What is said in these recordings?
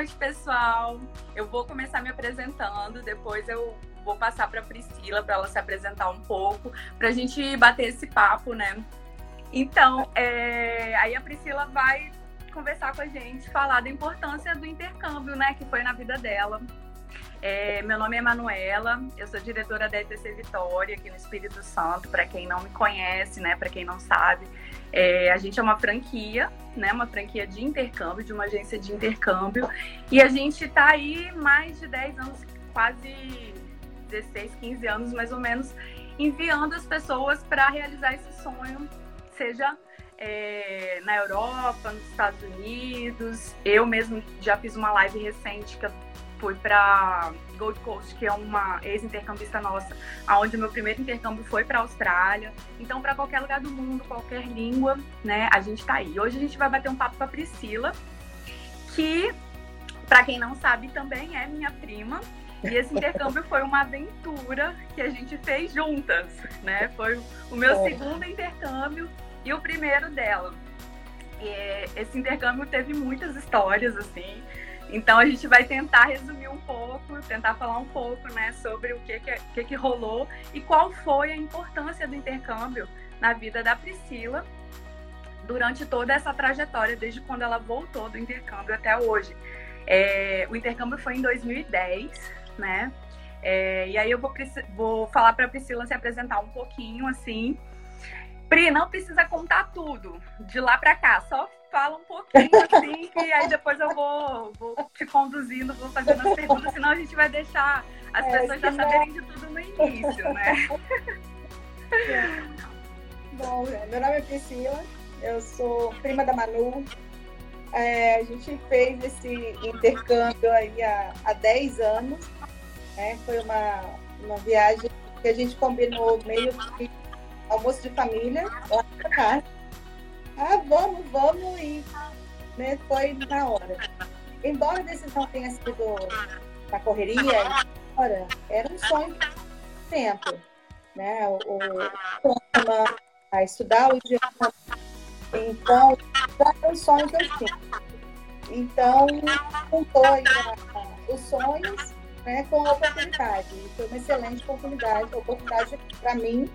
noite, pessoal. Eu vou começar me apresentando, depois eu vou passar para Priscila para ela se apresentar um pouco, para a gente bater esse papo, né? Então, é... aí a Priscila vai conversar com a gente, falar da importância do intercâmbio, né, que foi na vida dela. É, meu nome é Manuela, eu sou diretora da ETC Vitória aqui no Espírito Santo. Para quem não me conhece, né, para quem não sabe, é, a gente é uma franquia, né, uma franquia de intercâmbio, de uma agência de intercâmbio, e a gente está aí mais de 10 anos, quase 16, 15 anos mais ou menos, enviando as pessoas para realizar esse sonho, seja é, na Europa, nos Estados Unidos. Eu mesmo já fiz uma live recente que eu fui para Gold Coast, que é uma ex-intercambista nossa, aonde o meu primeiro intercâmbio foi para a Austrália. Então, para qualquer lugar do mundo, qualquer língua, né, a gente está aí. Hoje a gente vai bater um papo com a Priscila, que, para quem não sabe, também é minha prima. E esse intercâmbio foi uma aventura que a gente fez juntas, né? Foi o meu é. segundo intercâmbio e o primeiro dela. E esse intercâmbio teve muitas histórias, assim. Então a gente vai tentar resumir um pouco, tentar falar um pouco, né, sobre o que que, que, que rolou e qual foi a importância do intercâmbio na vida da Priscila durante toda essa trajetória, desde quando ela voltou do intercâmbio até hoje. É, o intercâmbio foi em 2010, né? É, e aí eu vou, vou falar para a Priscila se apresentar um pouquinho, assim, Pri, não precisa contar tudo de lá para cá, só fala um pouquinho assim, que aí depois eu vou, vou te conduzindo, vou fazendo as perguntas, senão a gente vai deixar as é, pessoas já saberem de tudo no início, né? É. Bom, meu nome é Priscila, eu sou prima da Manu. É, a gente fez esse intercâmbio aí há, há 10 anos. Né? Foi uma, uma viagem que a gente combinou meio que almoço de família, lá pra casa. Ah, vamos, vamos, e né, foi na hora. Embora a decisão tenha sido na correria, era um sonho tempo. Né? O, o a estudar o idioma. Então, era um sonho que eu tinha. Então, juntou os sonhos né, com a oportunidade. Foi uma excelente oportunidade, oportunidade para mim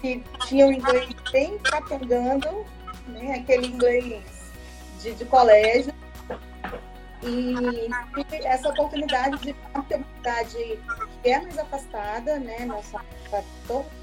que tinha o inglês bem capengando, né, aquele inglês de, de colégio, e essa oportunidade de uma cidade que é mais afastada, né, nossa,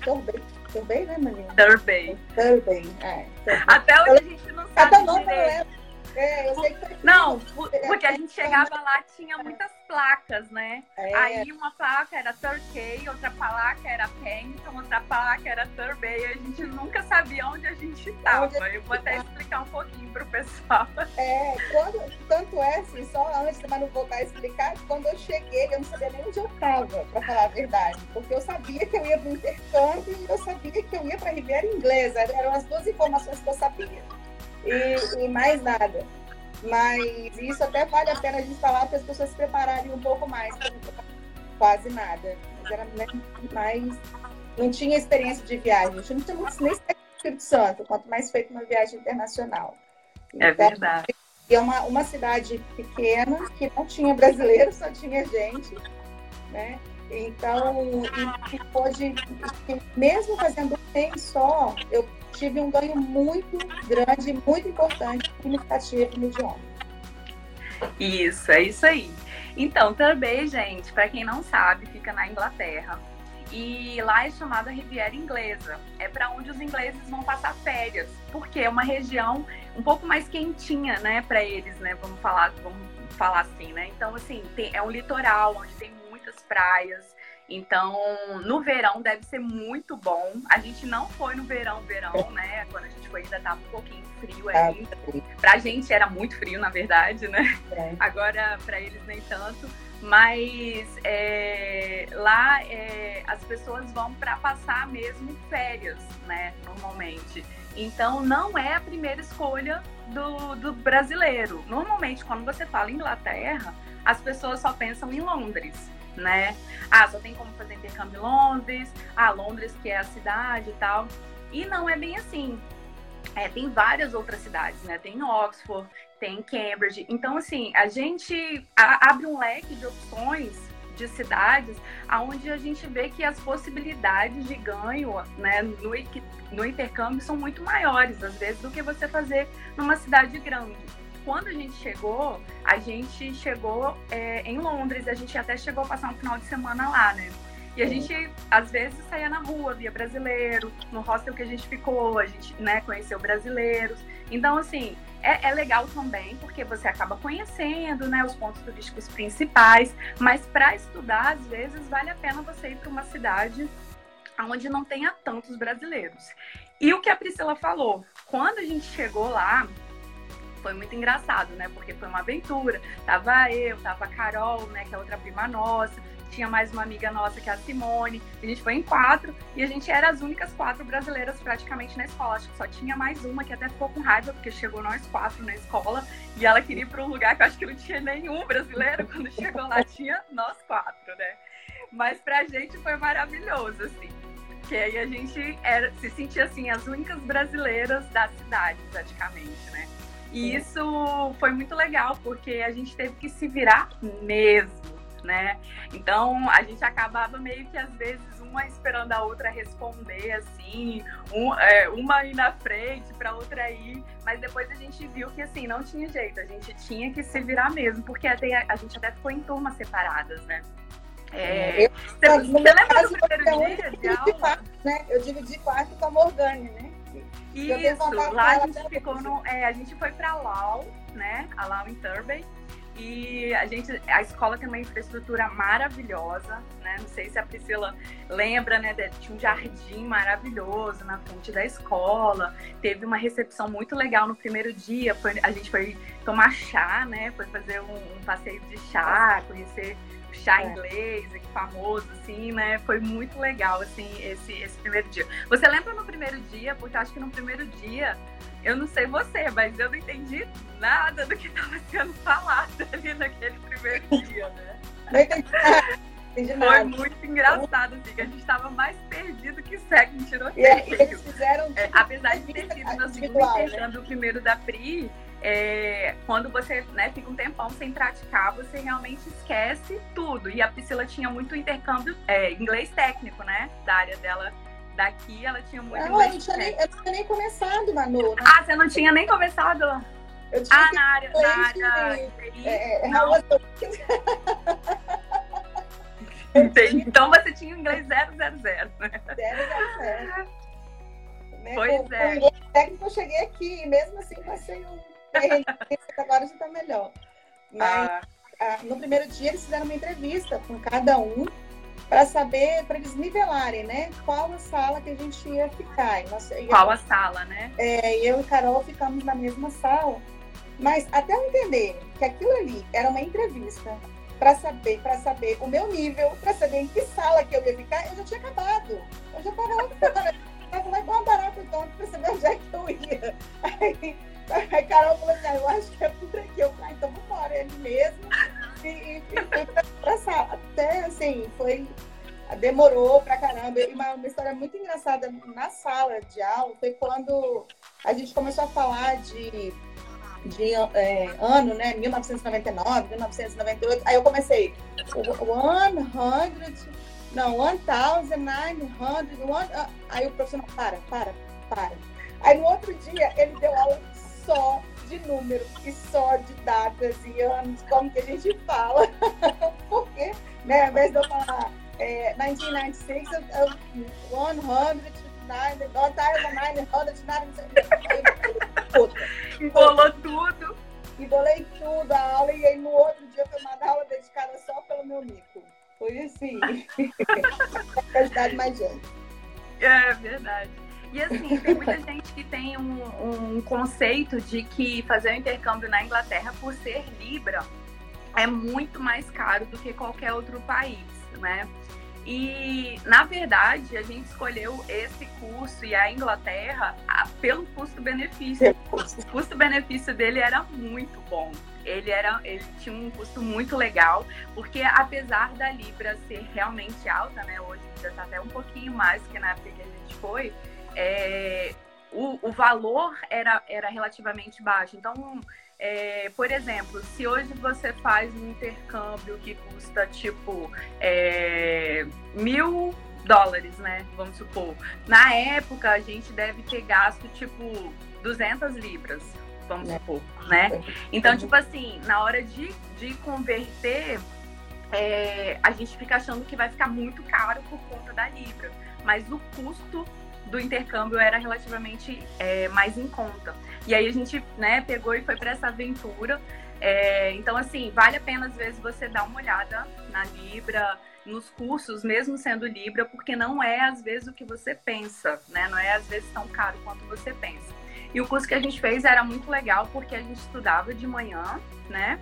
Torbay, Torbay, né, Maninha? Torbay. Torbay, é. Até hoje a gente não sabe Até não, direito. É, eu sei que foi Não, porque a gente chegava lá, tinha muitas placas, né? É. Aí uma placa era Turkey, outra placa era Pennington, outra placa era Turbay. A gente nunca sabia onde a gente estava. Eu vou até explicar um pouquinho pro pessoal. É, quando, tanto é assim, só antes, mas não voltar a explicar, quando eu cheguei, eu não sabia nem onde eu estava, para falar a verdade. Porque eu sabia que eu ia para o intercâmbio e eu sabia que eu ia para a Riviera Inglesa. Eram as duas informações que eu sabia e, e mais nada. Mas isso até vale a pena a gente falar para as pessoas se prepararem um pouco mais, quase nada. Mas era mais. Não tinha experiência de viagem, a gente não tinha nem Espírito Santo, quanto mais feito uma viagem internacional. É então, verdade. E é uma, uma cidade pequena, que não tinha brasileiro, só tinha gente, né? Então, e, e pode, mesmo fazendo um mês só, eu tive um ganho muito grande, muito importante, significativo no idioma. Isso, é isso aí. Então, também, gente, para quem não sabe, fica na Inglaterra. E lá é chamada Riviera Inglesa. É para onde os ingleses vão passar férias, porque é uma região um pouco mais quentinha, né, para eles, né? Vamos falar, vamos falar assim, né? Então, assim, tem, é um litoral onde tem muitas praias, então, no verão deve ser muito bom. A gente não foi no verão, verão, né? Quando a gente foi ainda estava um pouquinho frio é, ainda. Pra gente era muito frio, na verdade, né? É. Agora, para eles nem tanto. Mas é, lá é, as pessoas vão para passar mesmo férias, né? Normalmente. Então, não é a primeira escolha do, do brasileiro. Normalmente, quando você fala Inglaterra, as pessoas só pensam em Londres né? Ah, só tem como fazer intercâmbio em Londres, ah, Londres que é a cidade e tal. E não é bem assim. é, tem várias outras cidades, né? Tem Oxford, tem Cambridge. Então, assim, a gente abre um leque de opções de cidades onde a gente vê que as possibilidades de ganho né, no, no intercâmbio são muito maiores, às vezes, do que você fazer numa cidade grande. Quando a gente chegou, a gente chegou é, em Londres, a gente até chegou a passar um final de semana lá, né? E a gente, às vezes, saía na rua, via brasileiro, no hostel que a gente ficou, a gente né, conheceu brasileiros. Então, assim, é, é, legal também, porque você acaba conhecendo né, os pontos turísticos principais, mas para estudar, às vezes, vale a pena você ir para uma cidade onde não tenha tantos brasileiros. E o que a Priscila falou, quando a gente chegou lá, foi muito engraçado, né? Porque foi uma aventura. Tava eu, tava a Carol, né, que é outra prima nossa, tinha mais uma amiga nossa que é a Simone. A gente foi em quatro e a gente era as únicas quatro brasileiras praticamente na escola. Acho que só tinha mais uma que até ficou com raiva porque chegou nós quatro na escola e ela queria ir para um lugar que eu acho que não tinha nenhum brasileiro. Quando chegou lá tinha nós quatro, né? Mas pra gente foi maravilhoso, assim. Que aí a gente era, se sentia assim as únicas brasileiras da cidade, praticamente, né? E isso foi muito legal, porque a gente teve que se virar mesmo né? Então a gente acabava meio que às vezes uma esperando a outra responder assim, um, é, uma ir na frente para outra ir, mas depois a gente viu que assim não tinha jeito, a gente tinha que se virar mesmo, porque até, a gente até ficou em turmas separadas, né? É, eu, você, você lembra do primeiro dia né? Eu dividi quarto com a Morgane, né? Isso, lá a gente ficou no. É, a gente foi para Lau, né? A Lau em Turbay. E a gente, a escola tem uma infraestrutura maravilhosa, né? Não sei se a Priscila lembra, né? Tinha um jardim maravilhoso na frente da escola. Teve uma recepção muito legal no primeiro dia. Foi, a gente foi tomar chá, né? Foi fazer um, um passeio de chá, conhecer chá é. inglês, famoso, assim, né? Foi muito legal, assim, esse, esse primeiro dia. Você lembra no primeiro dia? Porque acho que no primeiro dia eu não sei você, mas eu não entendi nada do que estava sendo falado ali naquele primeiro dia, né? Não entendi Foi muito engraçado, assim, que a gente estava mais perdido que cego em tiroteio. E eles fizeram. É, apesar de ter sido no segundo intercâmbio, né? o primeiro da Pri, é, quando você né, fica um tempão sem praticar, você realmente esquece tudo. E a Priscila tinha muito intercâmbio, é, inglês técnico, né? Da área dela daqui, ela tinha muito não, eu não tinha, nem, eu não tinha nem começado, Manu. Né? Ah, você não tinha nem começado? Eu tinha ah, na área, na área de... é, é, Entendi. Então você tinha inglês 000, né? 000. Né? Pois com, é. Com inglês técnico eu cheguei aqui, e mesmo assim passei um agora já está melhor. Mas ah. Ah, no primeiro dia eles fizeram uma entrevista com cada um para saber, para eles nivelarem, né? Qual a sala que a gente ia ficar. Nós, qual a sala, né? É, eu e Carol ficamos na mesma sala. Mas até eu entender que aquilo ali era uma entrevista para saber, para saber o meu nível, para saber em que sala que eu ia ficar, eu já tinha acabado. Eu já estava lá, estava lá igual barato então para saber onde é que eu ia. Aí, aí Carol falou assim, eu acho que é por aqui. Eu falei, ah, então vamos embora, ele mesmo e, e, pra sala. Até assim, foi. Demorou pra caramba. E uma, uma história muito engraçada na sala de aula foi quando a gente começou a falar de de é, ano, né? 1999, 1998. Aí eu comecei, 100, não, 1900, one, ah, aí o professor, para, para, para. Aí no outro dia ele deu aula só de números e só de datas e anos, como que a gente fala. Porque, né, ao invés de eu falar é, 1996, eu, eu, 109, 999, Embolou tudo. Embolei tudo a aula e aí no outro dia foi uma aula dedicada só pelo meu mico. Foi assim. Quantidade mais gente. É verdade. E assim, tem muita gente que tem um, um conceito de que fazer o um intercâmbio na Inglaterra por ser Libra é muito mais caro do que qualquer outro país, né? E, na verdade, a gente escolheu esse curso e a Inglaterra pelo custo-benefício. O custo-benefício dele era muito bom. Ele, era, ele tinha um custo muito legal, porque apesar da Libra ser realmente alta, né? Hoje já está até um pouquinho mais que na época que a gente foi, é, o, o valor era, era relativamente baixo. Então, é, por exemplo, se hoje você faz um intercâmbio que custa tipo é, mil dólares, né? Vamos supor. Na época, a gente deve ter gasto tipo 200 libras, vamos é. supor, né? Então, tipo assim, na hora de, de converter, é, a gente fica achando que vai ficar muito caro por conta da libra. Mas o custo do intercâmbio era relativamente é, mais em conta. E aí a gente, né, pegou e foi para essa aventura. É, então, assim, vale a pena às vezes você dar uma olhada na Libra, nos cursos, mesmo sendo Libra, porque não é às vezes o que você pensa, né? Não é às vezes tão caro quanto você pensa. E o curso que a gente fez era muito legal porque a gente estudava de manhã, né?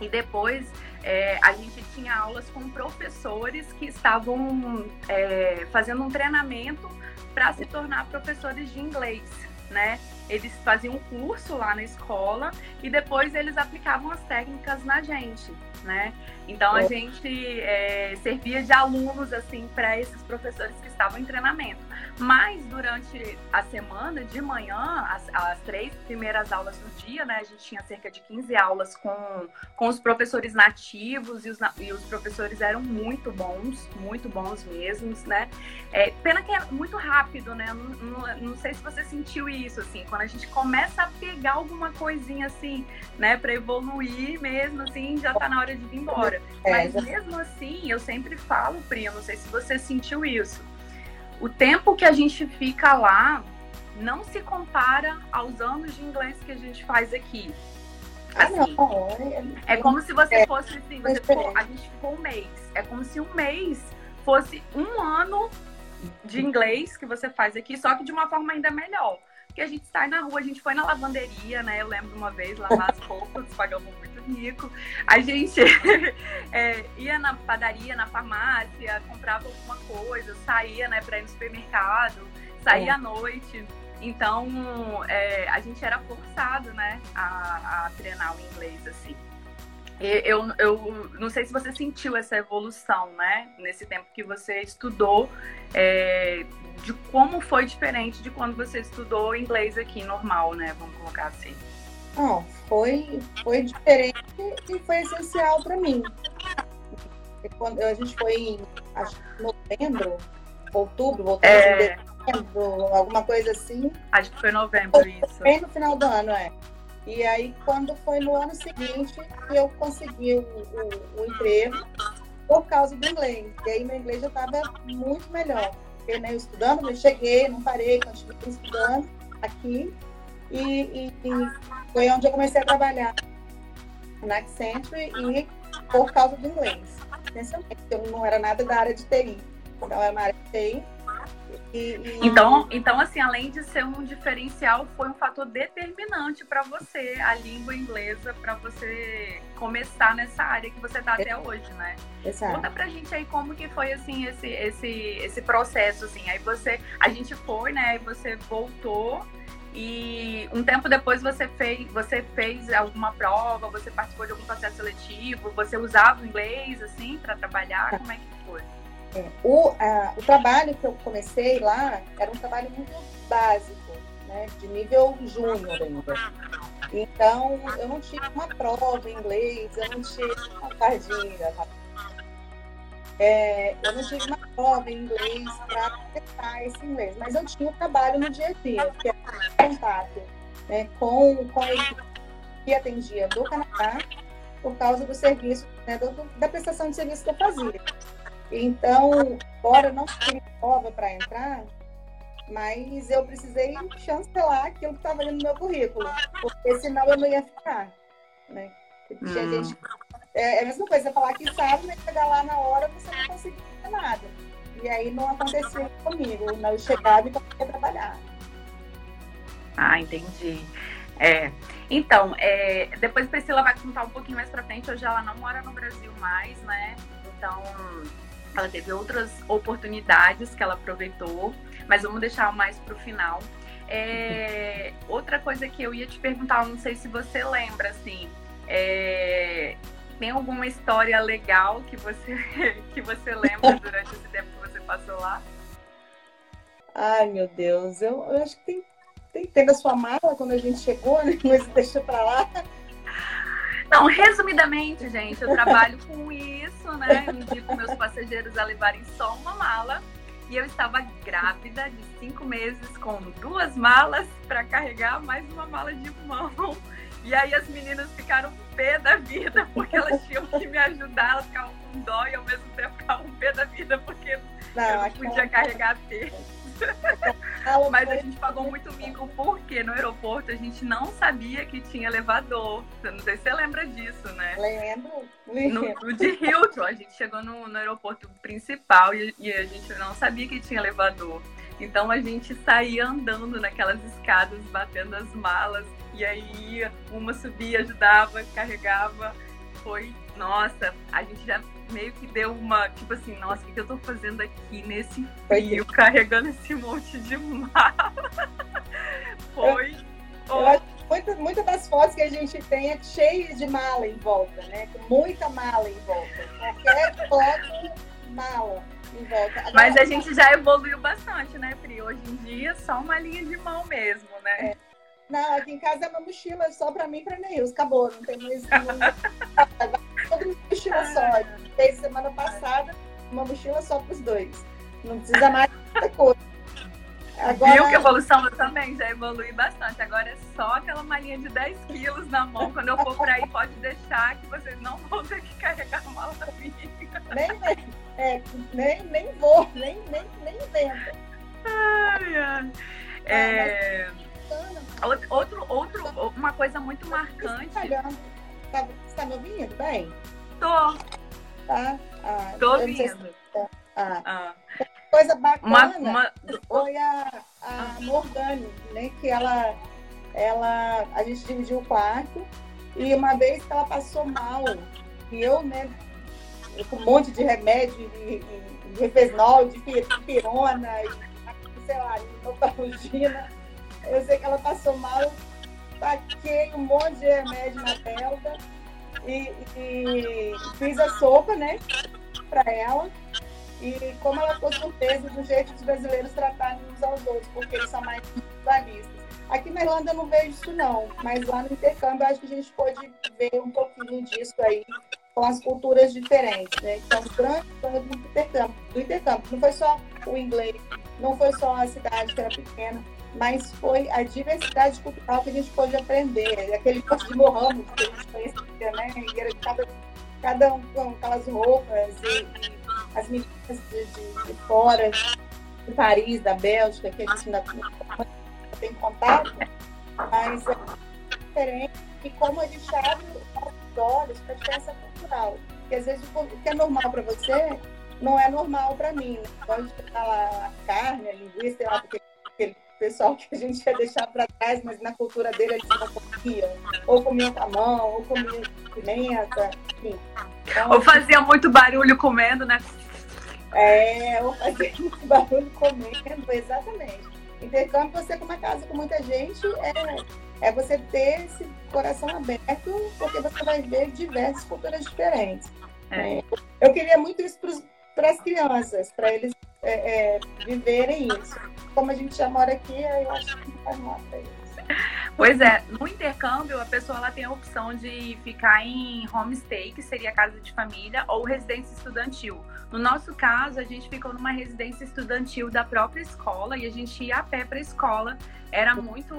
E depois é, a gente tinha aulas com professores que estavam é, fazendo um treinamento para se tornar professores de inglês, né? Eles faziam um curso lá na escola e depois eles aplicavam as técnicas na gente, né? Então a é. gente é, servia de alunos assim para esses professores que estavam em treinamento. Mas durante a semana, de manhã, as, as, três primeiras aulas do dia, né? A gente tinha cerca de 15 aulas com, com os professores nativos e os, e os professores eram muito bons, muito bons mesmos, né? É, pena que é muito rápido, né? Não, não, não, sei se você sentiu isso, assim, quando a gente começa a pegar alguma coisinha assim, né, para evoluir mesmo, assim, já tá na hora de ir embora. É, Mas mesmo assim, eu sempre falo, Pri, eu não sei se você sentiu isso o tempo que a gente fica lá não se compara aos anos de inglês que a gente faz aqui. Ah, assim, é, é como se você é, fosse assim, você ficou, a gente ficou um mês. É como se um mês fosse um ano de inglês que você faz aqui, só que de uma forma ainda melhor. Porque a gente sai na rua, a gente foi na lavanderia, né? Eu lembro uma vez lavar as roupas, pagamos muito rico. A gente é, ia na padaria, na farmácia, comprava alguma coisa, saía, né, para ir no supermercado, saía é. à noite. Então, é, a gente era forçado, né, a, a treinar o inglês, assim. Eu, eu não sei se você sentiu essa evolução, né? Nesse tempo que você estudou, é, de como foi diferente de quando você estudou inglês aqui, normal, né? Vamos colocar assim. Não, foi, foi diferente e foi essencial para mim. Quando a gente foi em acho, novembro, outubro, voltamos é... em dezembro, alguma coisa assim. Acho que foi novembro foi isso. Bem no final do ano, é. E aí, quando foi no ano seguinte, eu consegui o, o, o emprego por causa do inglês. E aí, meu inglês já estava muito melhor. Porque, né, eu estudando, eu cheguei, não parei, continuei estudando aqui. E, e, e, foi onde eu comecei a trabalhar na Accenture e por causa do inglês. Essencialmente, eu não era nada da área de TI. Então, era uma área de TI e, e... Então, então, assim, além de ser um diferencial, foi um fator determinante para você, a língua inglesa, para você começar nessa área que você está até hoje, né? Exato. Conta pra gente aí como que foi, assim, esse, esse, esse processo, assim. Aí você, a gente foi, né? Aí você voltou e um tempo depois você fez, você fez alguma prova, você participou de algum processo seletivo, você usava o inglês, assim, para trabalhar? Como é que foi? É, o, a, o trabalho que eu comecei lá era um trabalho muito básico, né, de nível júnior ainda. Então, eu não tinha uma prova em inglês, eu não tinha uma cardinha. É, eu não tive uma prova em inglês para testar esse inglês, mas eu tinha o trabalho no dia a dia, que era contato né, com, com a equipe que atendia do Canadá por causa do serviço, né, do, da prestação de serviço que eu fazia. Então, embora não tive prova para entrar, mas eu precisei chancelar aquilo que estava ali no meu currículo, porque senão eu não ia ficar. Né? Hum. Gente, é, é a mesma coisa, falar que sabe, mas chegar lá na hora você não conseguia fazer nada. E aí não aconteceu comigo. Eu chegava e comecei a trabalhar. Ah, entendi. É. Então, é, depois Priscila vai contar um pouquinho mais pra frente. Hoje ela não mora no Brasil mais, né? Então, ela teve outras oportunidades que ela aproveitou, mas vamos deixar mais para o final. É, outra coisa que eu ia te perguntar, não sei se você lembra, assim, é, tem alguma história legal que você, que você lembra durante esse tempo que você passou lá? Ai, meu Deus, eu, eu acho que tem teve a sua mala quando a gente chegou, né? Mas deixa pra lá. Não, resumidamente, gente, eu trabalho com isso, né? Eu indico meus passageiros a levarem só uma mala. E eu estava grávida de cinco meses com duas malas para carregar mais uma mala de mão. E aí as meninas ficaram pé da vida porque elas tinham que me ajudar, elas ficavam com dó e ao mesmo tempo ficavam pé da vida porque não, eu não podia carregar texto. Mas a gente pagou muito mico porque no aeroporto a gente não sabia que tinha elevador. Não sei se você lembra disso, né? Lembro. No, no de Hilton, a gente chegou no, no aeroporto principal e, e, a gente não sabia que tinha elevador. Então a gente saía andando naquelas escadas, batendo as malas, e aí uma subia, ajudava, carregava. Foi, nossa, a gente já meio que deu uma, tipo assim, nossa, o que eu tô fazendo aqui nesse frio, carregando esse monte de mala? Foi. Eu, eu acho que muitas muita das fotos que a gente tem é cheia de mala em volta, né? Com muita mala em volta. Qualquer foto, mala. Em volta. Agora, Mas a gente já evoluiu bastante, né, Pri? Hoje em dia, só uma linha de mão mesmo, né? É. Não, aqui em casa é uma mochila só pra mim e pra Neils. Acabou, não tem mais. Todo mundo mochila só. Fez semana passada uma mochila só pros dois. Não precisa mais muita coisa. Agora... Viu que evolução eu também já evolui bastante. Agora é só aquela malinha de 10 quilos na mão. Quando eu for pra aí, pode deixar que vocês não vão ter que carregar a mala minha. Nem, nem, é, nem, nem vou, nem, nem, nem. Ai, ai. É... Outro, outro, uma coisa muito marcante. Tá, você tá me ouvindo bem? Tô. Tá? Ah, Tô ouvindo. Se... Tá. Ah. ah. Coisa bacana uma, uma... foi a, a Morgane, né? Que ela, ela. A gente dividiu o quarto e uma vez que ela passou mal, e eu, né, com um monte de remédio, de, de, de refesnol, de pirona, e, sei lá, de eu sei que ela passou mal, taquei um monte de remédio na belga e, e fiz a sopa, né, para ela. E como ela ficou surpresa do jeito dos brasileiros tratarem uns aos outros, porque eles são mais individualistas. Aqui na Irlanda eu não vejo isso não, mas lá no intercâmbio acho que a gente pode ver um pouquinho disso aí com as culturas diferentes, né? Então, grande do intercâmbio, do intercâmbio. Não foi só o inglês, não foi só a cidade que era pequena, mas foi a diversidade cultural que a gente pôde aprender. Aquele curso de Mohammed que a gente conhecia, né? E era cada, cada um com aquelas roupas, e, as meninas de, de, de, fora, de Paris, da Bélgica, que a gente ainda tem contato, mas é diferente. E como a gente abre os olhos para a diferença cultural. Porque às vezes o que é normal para você não é normal para mim. Pode falar a carne, a linguiça, sei lá, porque aquele pessoal que a gente ia deixar para trás, mas na cultura dele eles não comiam. Ou comiam com a mão, ou comiam pimenta, enfim. Então, ou fazia muito barulho comendo, né? É, ou fazia muito barulho comendo, exatamente. Intercâmbio, você com uma casa com muita gente, é, é você ter esse coração aberto, porque você vai ver diversas culturas diferentes. É. É, eu queria muito isso para as crianças, para eles é, é, viverem isso. Como a gente já mora aqui, eu acho que não faz mal para isso. Pois é, no intercâmbio a pessoa ela tem a opção de ficar em homestay, que seria casa de família, ou residência estudantil. No nosso caso, a gente ficou numa residência estudantil da própria escola e a gente ia a pé para a escola. Era muito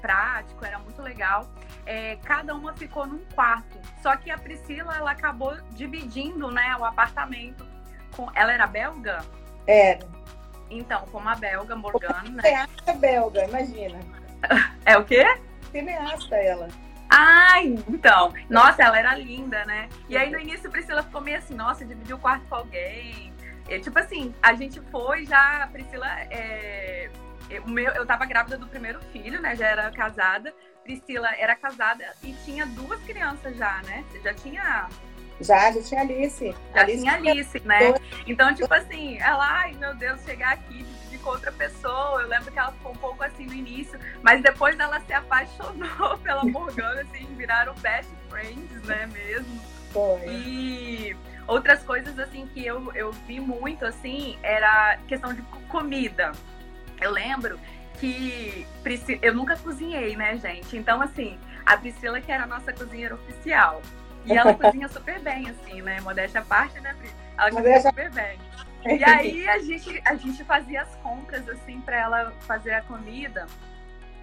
prático, era muito legal. É, cada uma ficou num quarto. Só que a Priscila ela acabou dividindo, né, o apartamento. Com... Ela era belga? Era. Então, com uma belga, Morgana. Né? Cineasta belga, imagina. É o quê? Cineasta ela. Ai, então. Nossa, ela era linda, né? E aí no início a Priscila ficou meio assim, nossa, dividiu o quarto com alguém. E, tipo assim, a gente foi já, a Priscila. É, eu, meu, eu tava grávida do primeiro filho, né? Já era casada. Priscila era casada e tinha duas crianças já, né? Já tinha já, já tinha Alice. Já Alice tinha Alice, né? Então, tipo assim, ela, ai meu Deus, chegar aqui com outra pessoa. Eu lembro que ela ficou um pouco assim no início, mas depois ela se apaixonou pela Morgana, assim, viraram best friends, né, mesmo. Foi. E outras coisas, assim, que eu, eu vi muito, assim, era questão de comida. Eu lembro que eu nunca cozinhei, né, gente? Então, assim, a Priscila que era a nossa cozinheira oficial. E ela cozinha super bem, assim, né? Modéstia à parte, né, Pri? Ela cozinha super bem. E aí a gente, a gente fazia as compras, assim, para ela fazer a comida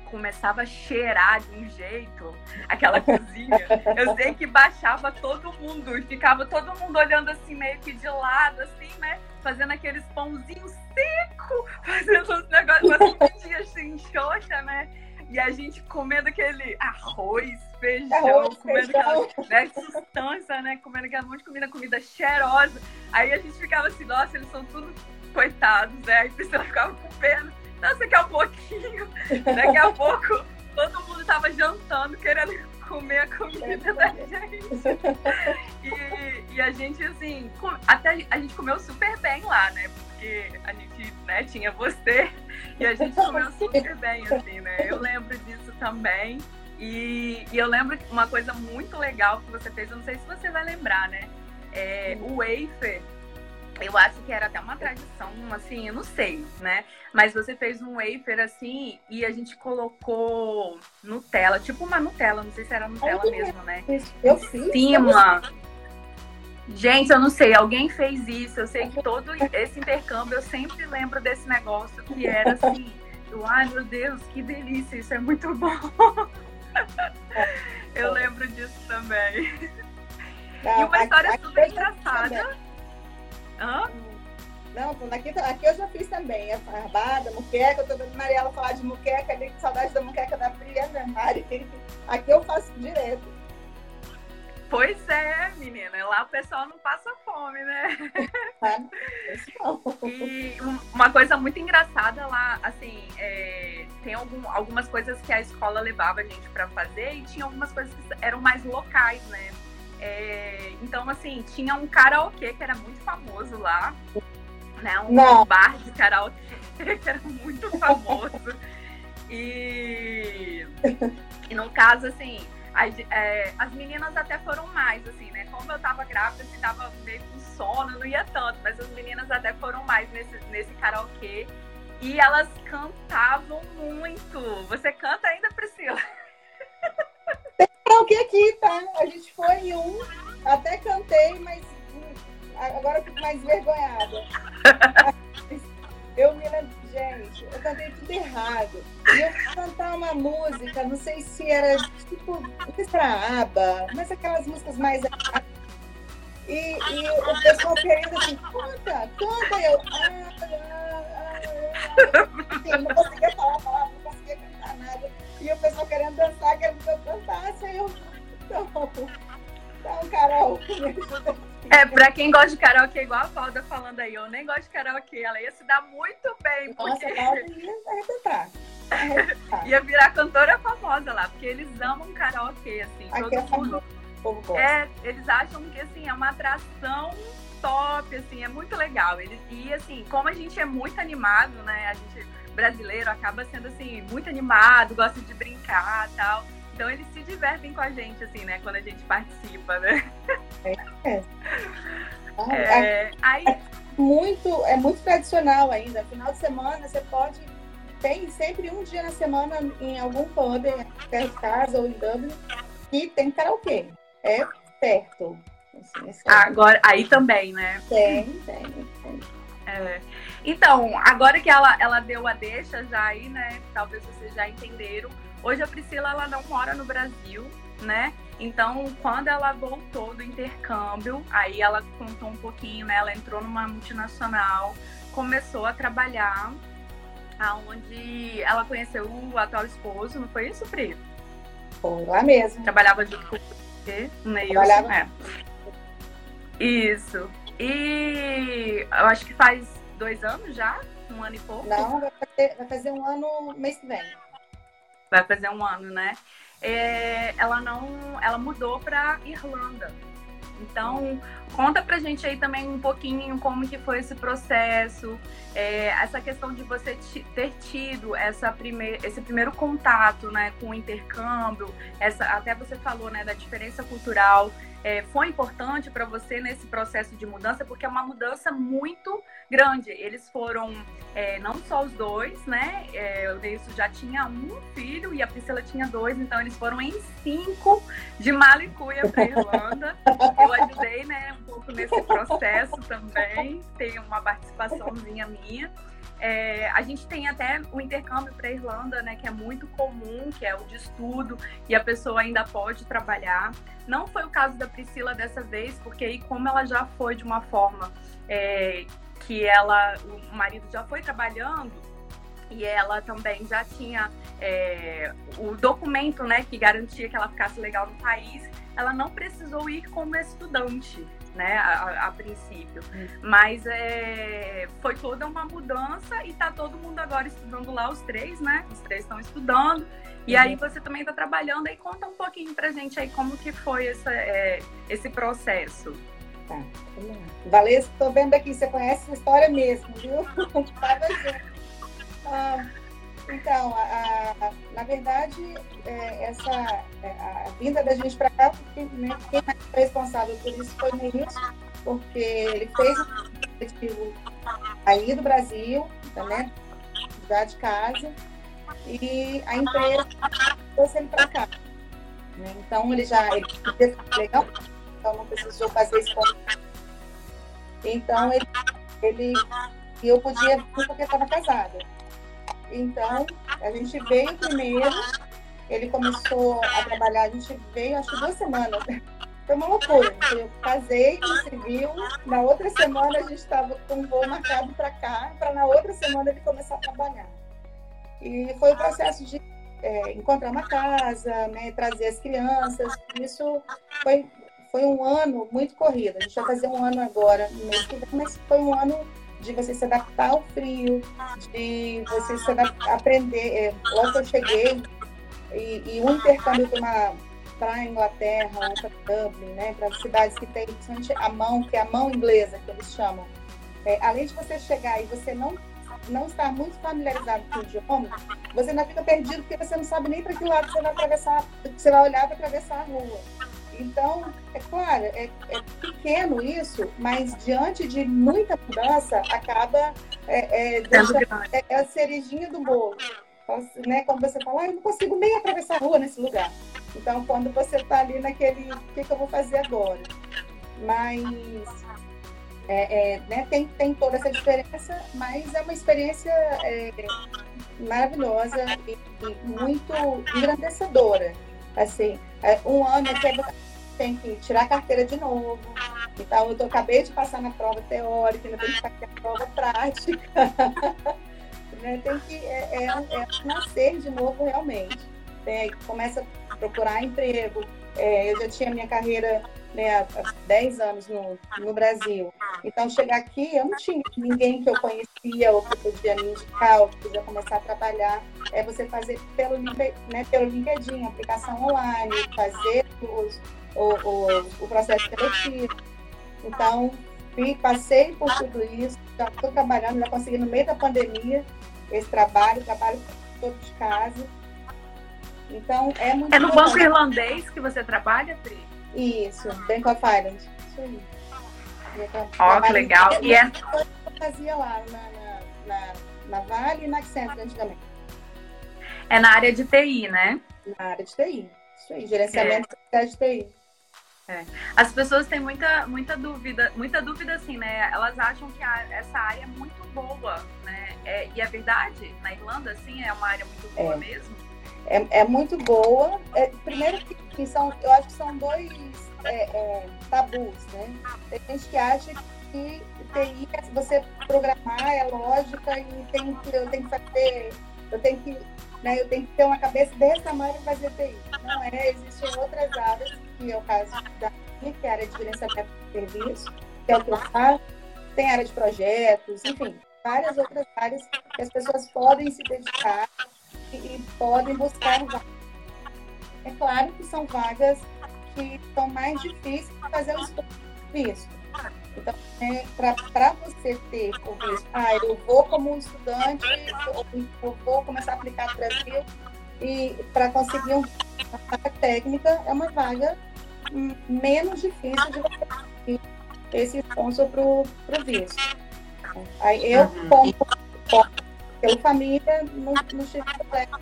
começava a cheirar de um jeito aquela cozinha. Eu sei que baixava todo mundo e ficava todo mundo olhando assim, meio que de lado, assim, né? Fazendo aqueles pãozinhos seco, fazendo uns negócios, umas comidinhas assim, xoxa, né? E a gente comendo aquele arroz, feijão, arroz, comendo feijão. aquela né, sustância, né? Comendo aquela monte de comida, comida cheirosa. Aí a gente ficava assim, nossa, eles são tudo coitados, né? Aí precisa ficava com pena nossa, daqui a pouquinho, daqui a pouco, todo mundo tava jantando, querendo comer a comida da gente. E, e a gente, assim, até a gente comeu super bem lá, né? Porque a gente né, tinha você e a gente comeu super bem, assim, né? Eu lembro disso também. E, e eu lembro uma coisa muito legal que você fez, eu não sei se você vai lembrar, né? É, o wafer eu acho que era até uma tradição, assim, eu não sei, né? Mas você fez um wafer assim e a gente colocou Nutella, tipo uma Nutella, não sei se era Nutella Ai, mesmo, né? Eu fiz. Cima. Gente, eu não sei, alguém fez isso. Eu sei que todo esse intercâmbio eu sempre lembro desse negócio que era assim, eu, ai meu Deus, que delícia, isso é muito bom. eu lembro disso também. e uma história super engraçada. Hã? Não, aqui, aqui eu já fiz também. A farbada, muqueca. Eu tô vendo Mariela falar de muqueca ali, saudade da muqueca da Fria, né, Mari? Aqui eu faço direto. Pois é, menina. Lá o pessoal não passa fome, né? e uma coisa muito engraçada lá, assim, é, tem algum, algumas coisas que a escola levava a gente para fazer e tinha algumas coisas que eram mais locais, né? É, então, assim, tinha um karaokê que era muito famoso lá, né? Um Não. bar de karaokê que era muito famoso. e, e no caso, assim, as, é, as meninas até foram mais, assim, né? Como eu tava grávida, assim, tava meio com sono, não ia tanto, mas as meninas até foram mais nesse, nesse karaokê. E elas cantavam muito. Você canta ainda, Priscila? karaokê aqui, tá? A gente foi em um, até cantei, mas hum, agora eu fico mais vergonhada. Eu me lembro, gente, eu cantei tudo errado. E eu fui cantar uma música, não sei se era tipo, não sei se era aba, mas aquelas músicas mais. E, e o pessoal querendo assim, canta, canta, eu. Ah, ah, ah, assim, não conseguia falar palavra, não conseguia cantar nada. E o pessoal querendo dançar, querendo que eu cantasse, aí eu. Não, então, Carol, É, pra quem gosta de karaokê, igual a Valda falando aí, eu nem gosto de karaokê, ela ia se dar muito bem. Nossa, porque... Valda ia arrebentar. ia virar cantora famosa lá, porque eles amam karaokê, assim. Aqui todo é mundo. É, eles acham que assim, é uma atração top, assim, é muito legal. Eles, e assim, como a gente é muito animado, né? A gente brasileiro acaba sendo assim, muito animado, gosta de brincar tal. Então eles se divertem com a gente, assim, né? Quando a gente participa, né? É. é. é aí... é muito, é muito tradicional ainda. Final de semana você pode. Tem sempre um dia na semana em algum pub, perto de casa ou em Dublin, que tem karaokê. É perto. Assim, é Agora, aí também, né? Tem, tem, tem. É. Então, agora que ela, ela deu a deixa já aí, né? Talvez vocês já entenderam Hoje a Priscila ela não mora no Brasil, né? Então, quando ela voltou do intercâmbio, aí ela contou um pouquinho, né? Ela entrou numa multinacional, começou a trabalhar aonde ela conheceu o atual esposo, não foi isso, Pri? Foi lá mesmo. Trabalhava junto com você, Neilson, Trabalhava... é. Isso. E eu acho que faz dois anos já, um ano e pouco. Não, vai fazer, vai fazer um ano mês que vem vai fazer um ano, né? É, ela não, ela mudou para Irlanda. Então, conta pra gente aí também um pouquinho como que foi esse processo, é, essa questão de você ter tido essa primeir, esse primeiro contato, né, com o intercâmbio, essa, até você falou, né, da diferença cultural. É, foi importante para você nesse processo de mudança, porque é uma mudança muito grande. Eles foram é, não só os dois, né? É, o Deilson já tinha um filho e a Priscila tinha dois, então eles foram em cinco de Malicuia para Irlanda. Eu ajudei, né, um pouco nesse processo também, tem uma participaçãozinha minha. É, a gente tem até o intercâmbio para Irlanda, né, que é muito comum, que é o de estudo, e a pessoa ainda pode trabalhar. Não foi o caso da Priscila dessa vez, porque aí, como ela já foi de uma forma é, que ela, o marido já foi trabalhando, e ela também já tinha é, o documento né, que garantia que ela ficasse legal no país, ela não precisou ir como estudante né, a, a princípio. Hum. Mas é, foi toda uma mudança e tá todo mundo agora estudando lá, os três, né? Os três estão estudando. E uhum. aí você também está trabalhando aí conta um pouquinho pra gente aí como que foi essa, é, esse processo. Tá, Valência, estou vendo aqui, você conhece a história mesmo, viu? ah, então, a, a, na verdade, é, essa, é, a vinda da gente para cá, né, quem é responsável por isso foi o Nilson, porque ele fez o objetivo aí do Brasil, né, já de casa, e a empresa trouxe ele para cá. Né? Então, ele já ele legal, então não precisou fazer isso. Então, ele, ele e eu podia vir porque estava casada. Então, a gente veio primeiro, ele começou a trabalhar, a gente veio acho duas semanas. Foi uma loucura. Eu casei civil, na outra semana a gente estava com um voo marcado para cá, para na outra semana ele começar a trabalhar. E foi o processo de é, encontrar uma casa, né, trazer as crianças. Isso foi, foi um ano muito corrido. A gente vai fazer um ano agora, mas foi um ano de você se adaptar ao frio, de você se adaptar, aprender. É, logo que eu cheguei, e, e um intercâmbio para a Inglaterra, para Dublin, né, para cidades que tem principalmente a mão, que é a mão inglesa, que eles chamam. É, além de você chegar e você não não estar muito familiarizado com o idioma, você ainda fica perdido porque você não sabe nem para que lado você vai atravessar, você vai olhar para atravessar a rua. Então, é claro, é, é, pequeno isso, mas diante de muita mudança, acaba é, é, é, é a cerejinha do bolo. Né? Quando você fala, ah, eu não consigo nem atravessar a rua nesse lugar. Então, quando você está ali naquele, o que, que, eu vou fazer agora? Mas é, é, né, tem, tem toda essa diferença, mas é uma experiência é, maravilhosa e, e, muito engrandecedora. Assim, é, um ano você tem que tirar a carteira de novo. Então, eu tô, acabei de passar na prova teórica, ainda tem que fazer a prova prática. né? Tem que é, é, é, nascer de novo realmente. Né? Começa a procurar emprego. É, eu já tinha minha carreira né, há 10 anos no, no Brasil. Então, chegar aqui, eu não tinha ninguém que eu conhecia ou que podia me indicar ou que podia começar a trabalhar. É você fazer pelo, né, pelo LinkedIn, aplicação online, fazer os, o, o, o processo seletivo. Então, passei por tudo isso, já estou trabalhando, já consegui no meio da pandemia esse trabalho, trabalho todo de casa. Então, é muito É no banco irlandês que você trabalha, Tri? Isso, Bank of Ireland. Isso aí. Ó, oh, que legal. E é... Eu fazia lá na, na, na, na Vale e na Accenture antigamente. É na área de TI, né? Na área de TI. Isso aí, gerenciamento é. de TI. É. As pessoas têm muita, muita dúvida, muita dúvida assim, né? Elas acham que a, essa área é muito boa, né? É, e é verdade, na Irlanda, assim, é uma área muito boa é. mesmo? É, é muito boa. Primeiro que são, eu acho que são dois tabus, né? Tem gente que acha que TI, você programar é lógica e tem que, eu tenho que fazer, eu tenho que né, eu tenho que ter uma cabeça desse tamanho para fazer TI. Não é, existem outras áreas, que é o caso da minha, que é a área de gerenciamento de serviço, que é o que eu faço, tem área de projetos, enfim, várias outras áreas que as pessoas podem se dedicar e, e podem buscar vagas. É claro que são vagas que são mais difíceis de fazer o disso. Então, é, para você ter o visto, ah, eu vou como um estudante, eu vou começar a aplicar no Brasil, e para conseguir uma vaga técnica, é uma vaga menos difícil de você conseguir esse sponsor para o visto. Aí eu, uhum. como pela família, não, não tive problema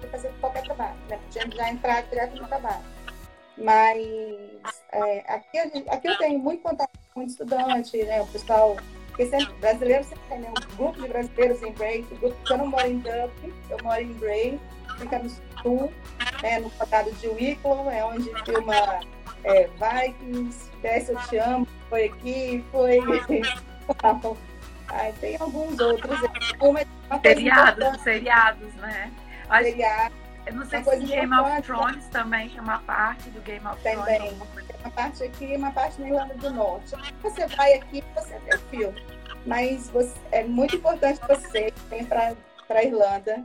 de fazer qualquer trabalho, né? Podia já entrar direto no trabalho. Mas é, aqui, aqui eu tenho muito contato com estudante, né? O pessoal, porque sempre, brasileiro sempre tem, né? Um grupo de brasileiros em Bray, grupo, eu não moro em Dublin, eu moro em Bray, fica no sul, né? no condado de Wicklow, é onde filma é, Vikings, Desce Eu Te Amo, foi aqui, foi... Ai, tem alguns outros. Uma seriados, seriados, né? Seriados. Eu não sei se Game of Thrones também tem uma parte do Game of Thrones. Também. Tem uma parte aqui e uma parte na Irlanda do Norte. Você vai aqui você vê o filme. Mas você, é muito importante você vir para a Irlanda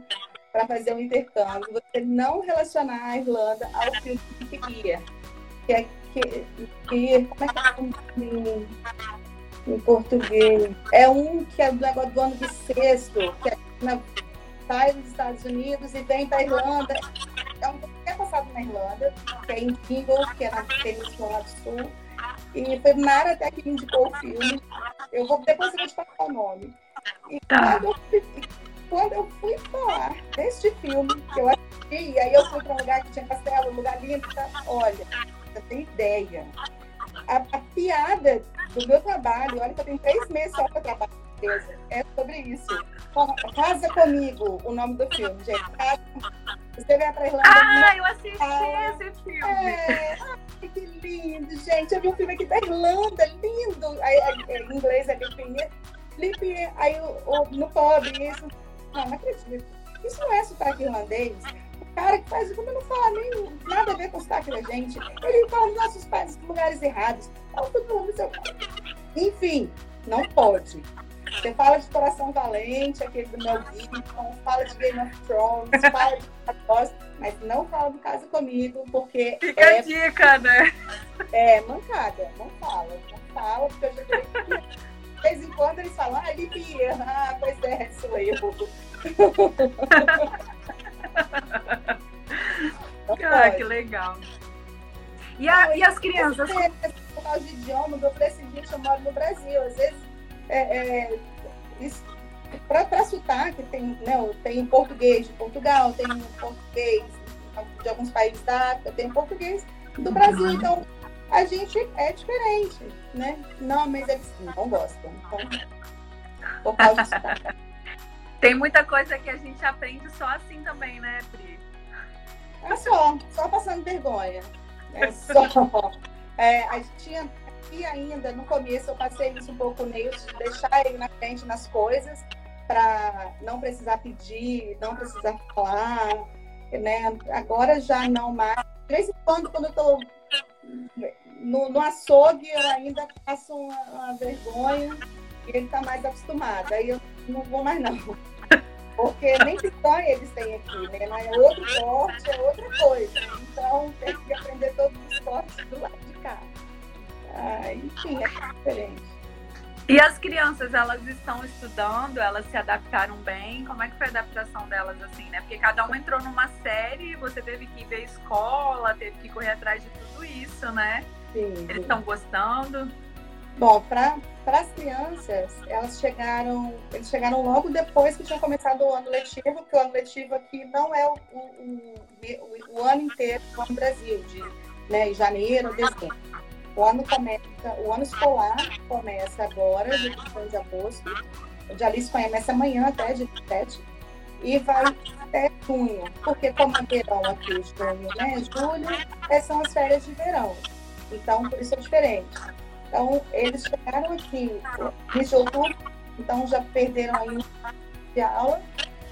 para fazer um intercâmbio, você não relacionar a Irlanda ao filme que guia. Que é que, que, como é que é em, em português? É um que é do negócio do ano bissexto, que é na sai dos Estados Unidos e vem para a Irlanda. É um que é passado na Irlanda, que é em Kingle, que é na Península do Sul. E foi Mara até que indicou o filme. Eu vou, depois eu vou te passar o nome. E tá. quando, eu fui, quando eu fui falar deste filme, que eu assisti, e aí eu fui para um lugar que tinha castelo, um lugar lindo, tá? olha, você tem ideia. A, a, piada do meu trabalho, olha que eu tenho três meses só para trabalhar é sobre isso. Casa Comigo, o nome do filme, gente. Casa... Você vai pra Irlanda. Ah, eu assisti ah, esse filme. É... Ai, que lindo, gente. Eu vi um filme aqui da Irlanda, lindo. Aí, em inglês é Lipinha. Lipinha, aí o, no pobre, isso. Não, não acredito. Isso não é sotaque irlandês. O cara que faz o filme não fala nem nada a ver com o sotaque da gente. Ele fala dos nossos pais nos lugares errados. Enfim, não pode. Você fala de Coração Valente, aquele do Mel Gibson, fala de Game of Thrones, fala de Wars, mas não fala do Caso Comigo, porque. Fica é, a dica, né? É, mancada, não fala. Não fala, porque eu já De vez em quando eles falam, ah, Livia, ah, pois é, sou eu. ah, que legal. E, a, e as crianças? Por causa de idiomas, eu falei assim, gente, eu moro no Brasil. Às vezes é, é, para sotaque, tem, né, tem português de Portugal, tem português de alguns países da África, tem português do Brasil. Então, a gente é diferente, né? Não, mas eles não gostam. Então, por causa do sotaque. Tem muita coisa que a gente aprende só assim também, né, Pri? É só, só passando vergonha. É só. É, a gente tinha e ainda no começo eu passei isso um pouco nele, de deixar ele na frente nas coisas, para não precisar pedir, não precisar falar, né? Agora já não mais. De vez em quando, quando eu estou no, no açougue, eu ainda faço uma, uma vergonha e ele está mais acostumado. Aí eu não vou mais não. Porque nem picanha eles têm aqui, né? É outro corte, é outra coisa. Então tem que aprender todos os cortes do lado de. Ah, enfim, é diferente. E as crianças, elas estão estudando, elas se adaptaram bem? Como é que foi a adaptação delas, assim, né? Porque cada uma entrou numa série, você teve que ir ver escola, teve que correr atrás de tudo isso, né? Sim. Eles estão gostando? Bom, para as crianças, elas chegaram, eles chegaram logo depois que tinha começado o ano letivo, porque o ano letivo aqui não é o, o, o, o ano inteiro no Brasil, de né, janeiro, dezembro. O ano começa, o ano escolar começa agora, dia 22 de agosto. O de Alice começa amanhã até dia 27 e vai até junho, porque como é verão aqui, junho, né? Julho, são as férias de verão. Então, por isso é diferente. Então, eles chegaram aqui em outubro, então já perderam aí de aula,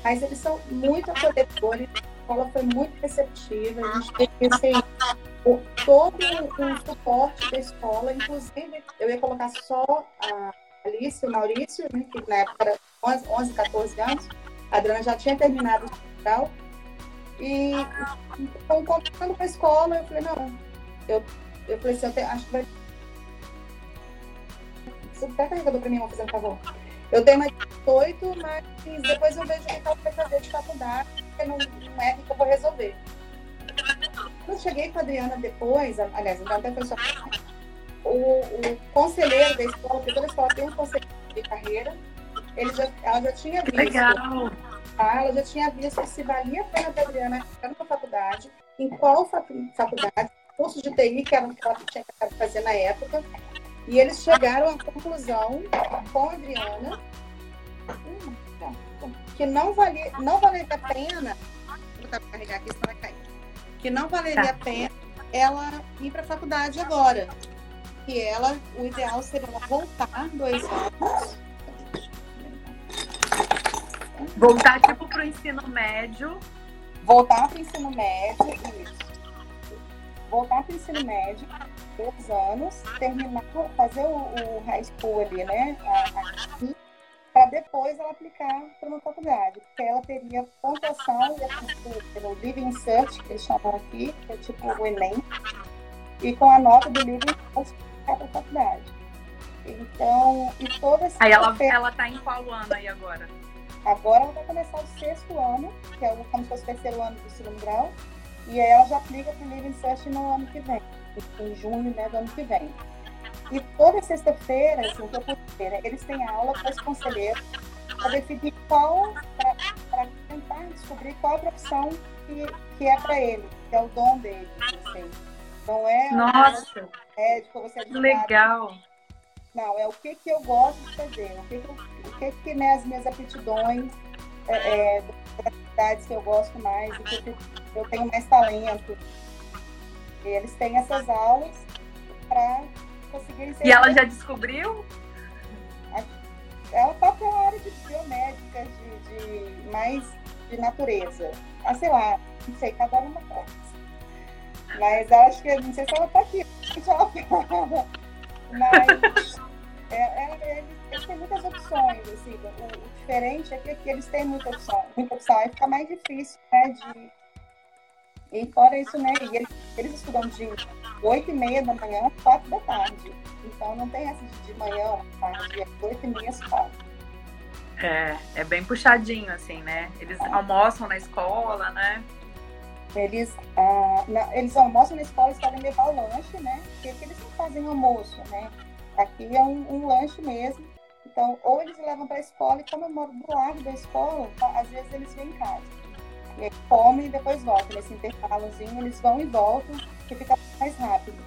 mas eles são muito acolhedores, a escola foi muito receptiva, a gente teve assim, todo o suporte da escola, inclusive eu ia colocar só a Alice o Maurício, né, que na época era 11, 11 14 anos, a Adriana já tinha terminado o hospital, e então, contando com a escola, eu falei, não, eu, eu falei assim, eu te, acho que vai. Você até carregador para mim, vou fazer um favor. Eu tenho mais 18, mas depois eu vejo o que ela vai fazer de faculdade, porque não, não é que eu vou resolver. Eu cheguei com a Adriana depois, aliás, a Adriana foi só o, o conselheiro da escola, porque toda escola tem um conselheiro de carreira, ele já, ela já tinha visto. Legal. Tá? Ela já tinha visto se valia a pena a Adriana entrar numa faculdade, em qual faculdade, curso de TI que ela, que ela tinha que fazer na época. E eles chegaram à conclusão com a Adriana que não valia, não valeria a pena. Vou carregar aqui, vai cair. Que não valeria tá. a pena ela ir para a faculdade agora. Que ela, o ideal seria ela voltar dois anos. Voltar tipo para o ensino médio. Voltar para o ensino médio, isso. Voltar para o ensino médio, dois anos, terminar, fazer o, o high school ali, né? Para depois ela aplicar para uma faculdade, porque ela teria pontuação pelo Living Search, que eles chamam aqui, que é tipo o Enem, e com a nota do Living Search para a faculdade. Então, e toda essa. Aí ela, ela tá em qual ano aí agora? Agora ela vai começar o sexto ano, que é o, como se fosse o terceiro ano do segundo grau, e aí ela já aplica para o Living Search no ano que vem, em junho né, do ano que vem. E toda sexta-feira, assim, eu né, eles têm aula com os conselheiros para definir qual, para tentar descobrir qual a profissão que, que é para ele, que é o dom dele. Assim. Não é Nossa! Tipo, você é Legal! Não, é o que, que eu gosto de fazer, o que, que, o que, que né, as minhas aptidões, é, é, das atividades que eu gosto mais, o que, que eu tenho mais talento. E eles têm essas aulas para conseguirem ser. E ela já descobriu? Ela está para a área de biomédica, de, de, mais de natureza. Ah, sei lá, não sei, cada uma coisa. Mas acho que, não sei se ela está aqui, ela fala. Mas é, é, eles têm muitas opções, assim. O, o diferente é que, que eles têm muita opção, muita opção. Aí fica mais difícil, né, de... E fora isso, né, eles, eles estudam de 8 e meia da manhã, 4 da tarde. Então não tem essa de manhã, tarde, é 8 e meia, 4. É, é bem puxadinho, assim, né? Eles é. almoçam na escola, né? Eles, ah, na, eles almoçam na escola, eles podem levar o lanche, né? Porque eles não fazem almoço, né? Aqui é um, um lanche mesmo. Então, ou eles levam para a escola, e como eu moro do lado da escola, tá, às vezes eles vêm em casa. E aí comem e depois voltam. Nesse intervalozinho, eles vão e voltam que fica mais rápido.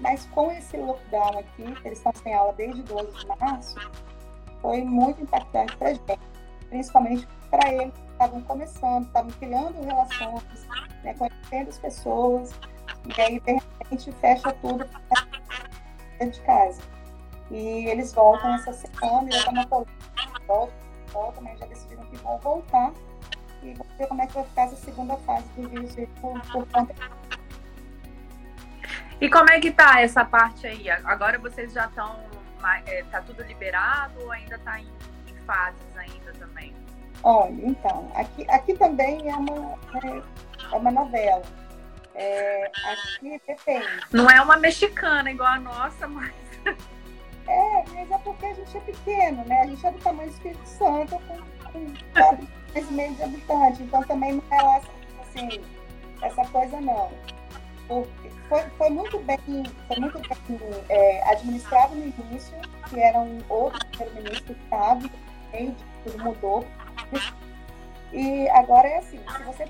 Mas com esse lockdown aqui, eles estão sem aula desde 12 de março, foi muito impactante para a gente, principalmente para eles que estavam começando, estavam criando relações, né, conhecendo as pessoas, e aí de repente fecha tudo dentro de casa. E eles voltam essa semana, e uma política, voltam, voltam, mas já decidiram que vão voltar e vamos ver como é que vai ficar essa segunda fase do vírus por, por conta e como é que tá essa parte aí? Agora vocês já estão. É, tá tudo liberado ou ainda tá em, em, fases ainda também? Olha, então, aqui, aqui também é uma, é, é uma novela. É, aqui depende. Não é uma mexicana igual a nossa, mas. É, mas é porque a gente é pequeno, né? A gente é do tamanho do Espírito Santo, com, com 4 meio de habitantes. Então também não é assim, essa coisa não. Porque foi, foi muito bem, foi muito bem é, administrado no início, que era um outro primeiro-ministro que estava, tudo mudou. E agora é assim, se você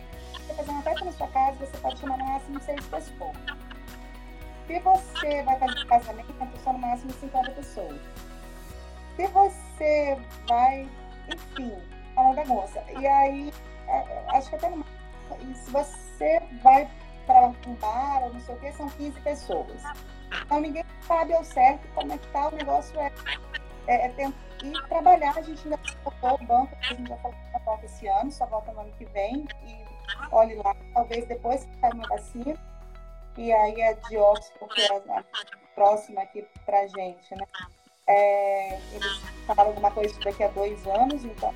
quer fazer uma festa na sua casa, você pode chamar no máximo seis pessoas. Se você vai fazer um casamento, só no máximo 50 pessoas. Se você vai, enfim, uma bagunça. E aí, é, acho que até no se você vai para um bar ou não sei o que, são 15 pessoas. Então ninguém sabe ao certo como é que tá, o negócio é, é, é tentar trabalhar. A gente ainda voltou o banco, a gente já falou que volta esse ano, só volta no ano que vem. E olhe lá, talvez depois que sair uma vacina, e aí é de Oxford, que é a próxima aqui para gente, né? É, eles falaram alguma coisa daqui a dois anos, então,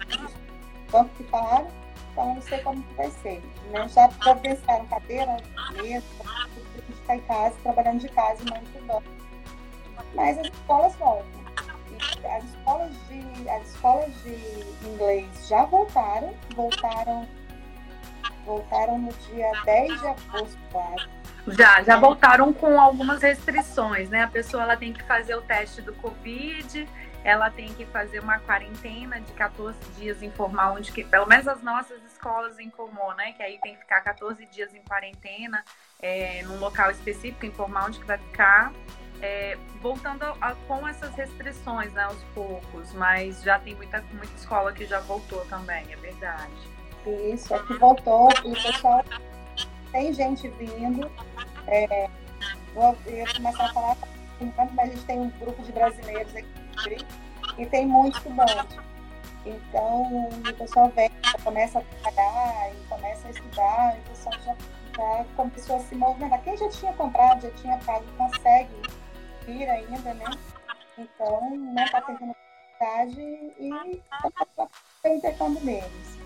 tanto que falaram, então não sei como que vai ser. Né? Já providenciaram cadeira, mesa, a gente está em casa, trabalhando de casa e não estudando. Mas as escolas voltam. As escolas de, as escolas de inglês já voltaram, voltaram, voltaram no dia 10 de agosto, quase. Já, já voltaram com algumas restrições, né? A pessoa ela tem que fazer o teste do Covid, ela tem que fazer uma quarentena de 14 dias, informar onde que, pelo menos as nossas escolas informou, né? Que aí tem que ficar 14 dias em quarentena, é, num local específico, informar onde que vai ficar. É, voltando a, com essas restrições, né, aos poucos, mas já tem muita, muita escola que já voltou também, é verdade. Isso, aqui voltou, e o pessoal tem gente vindo. É, vou eu começar a falar, mas a gente tem um grupo de brasileiros aqui e tem muitos estudantes. Então, o pessoal vem, começa a trabalhar e começa a estudar, e o pessoal já, já começou a se movimentar. Quem já tinha comprado, já tinha pago, consegue vir ainda, né? Então, não está tendo oportunidade e está intercâmbio deles.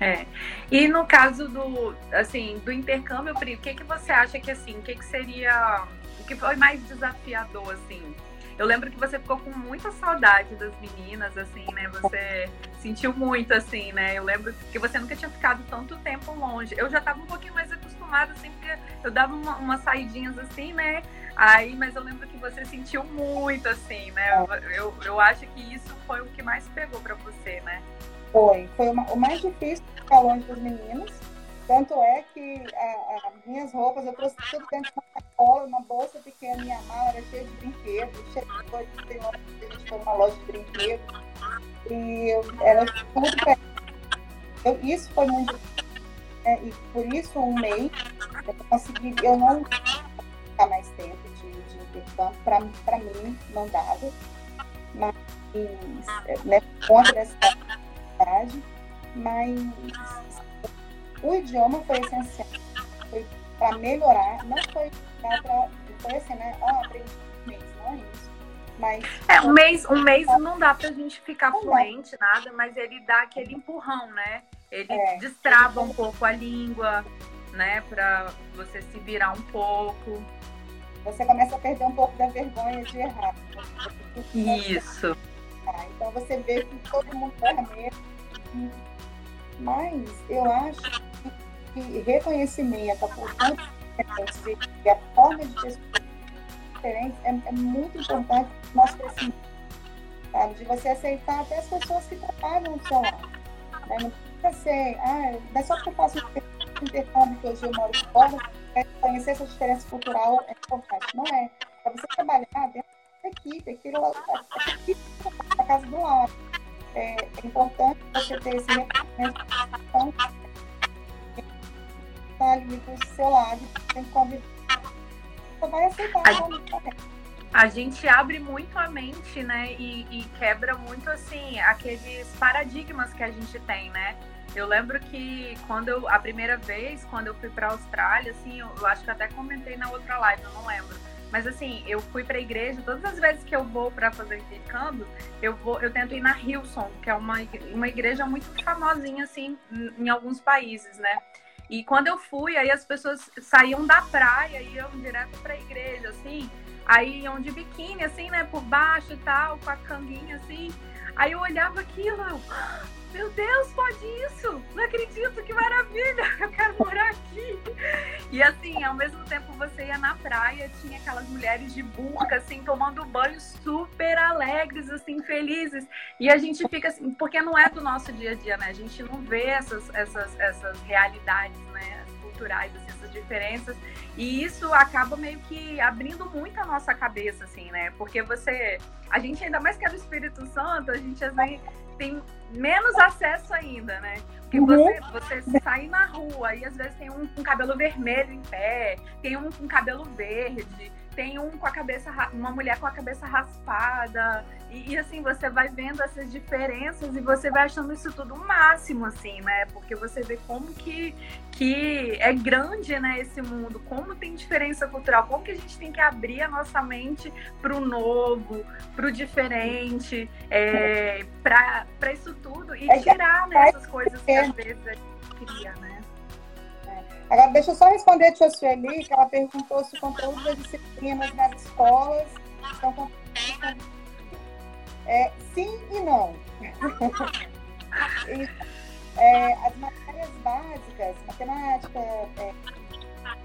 É. E no caso do, assim, do intercâmbio, Pri, o que, que você acha que assim, o que, que seria, o que foi mais desafiador, assim? Eu lembro que você ficou com muita saudade das meninas, assim, né? Você sentiu muito, assim, né? Eu lembro que você nunca tinha ficado tanto tempo longe. Eu já estava um pouquinho mais acostumada, assim, porque eu dava uma, umas saidinhas, assim, né? Aí, mas eu lembro que você sentiu muito, assim, né? Eu, eu, acho que isso foi o que mais pegou para você, né? Foi. Foi uma, o mais difícil ficar longe dos meninos. Tanto é que as minhas roupas, eu trouxe tudo dentro de uma sacola, uma bolsa pequena, minha mala era cheia de brinquedos, cheia de coisas. Tem hora que a gente foi numa loja de brinquedos. E eu, era tudo eu, Isso foi muito. É, e por isso, um mês, eu consegui. Eu não ficar mais tempo de, de intercâmbio, para mim, não dava. Mas, né, por conta dessa mas o idioma foi essencial. Foi para melhorar, não foi para. Foi assim, né? Oh, aprendi um mês, não é isso. Mas, é, um mês, um mês não dá pra gente ficar fluente, nada, mas ele dá aquele empurrão, né? Ele é. destrava um pouco a língua, né? Pra você se virar um pouco. Você começa a perder um pouco da vergonha de errar. Isso. Então você vê que todo mundo erra mesmo mas eu acho que reconhecimento por tantos diferentes e a forma de ter diferentes é, é muito importante para nosso crescimento. De você aceitar até as pessoas que trabalham no seu lado. Né? Não precisa ser, ah, não é só porque eu faço intercâmbio que hoje eu moro fora, é conhecer essa diferença cultural é importante. Não é. Para você trabalhar dentro da equipe, aquilo, a, a, equipe a casa do lado é, é importante você ter esse reconhecimento está ali do seu lado, tem que conviver. Você vai aceitar a, a gente abre muito a mente, né? E, e, quebra muito assim aqueles paradigmas que a gente tem, né? Eu lembro que quando eu a primeira vez, quando eu fui para a Austrália, assim, eu, eu acho que até comentei na outra live, eu não lembro mas assim, eu fui para a igreja, todas as vezes que eu vou para fazer intercâmbio, eu vou, eu tento ir na Hillsong, que é uma, uma igreja muito famosinha assim em alguns países, né? E quando eu fui, aí as pessoas saíam da praia e iam direto para a igreja, assim. Aí iam de biquíni, assim, né, por baixo e tal, com a canguinha, assim. Aí eu olhava aquilo, eu, meu Deus, pode isso? Não acredito, que maravilha! Eu quero morar aqui. E assim, ao mesmo tempo você ia na praia, tinha aquelas mulheres de burca, assim, tomando banho super alegres, assim, felizes. E a gente fica assim, porque não é do nosso dia a dia, né? A gente não vê essas, essas, essas realidades, né? culturais, assim, essas diferenças. E isso acaba meio que abrindo muito a nossa cabeça, assim, né? Porque você. A gente, ainda mais que é do Espírito Santo, a gente assim, tem menos acesso ainda, né? Porque uhum. você, você sai na rua e às vezes tem um com cabelo vermelho em pé, tem um com cabelo verde, tem um com a cabeça, uma mulher com a cabeça raspada. E, e, assim, você vai vendo essas diferenças e você vai achando isso tudo o máximo, assim, né? Porque você vê como que, que é grande, né, esse mundo, como tem diferença cultural, como que a gente tem que abrir a nossa mente para o novo, para o diferente, é, para isso tudo e é tirar né, essas coisas que às vezes a gente cria, né? Agora, deixa eu só responder a tia Sueli, que ela perguntou se o conteúdo das disciplinas nas escolas estão é, Sim e não. e, é, as matérias básicas, matemática, é,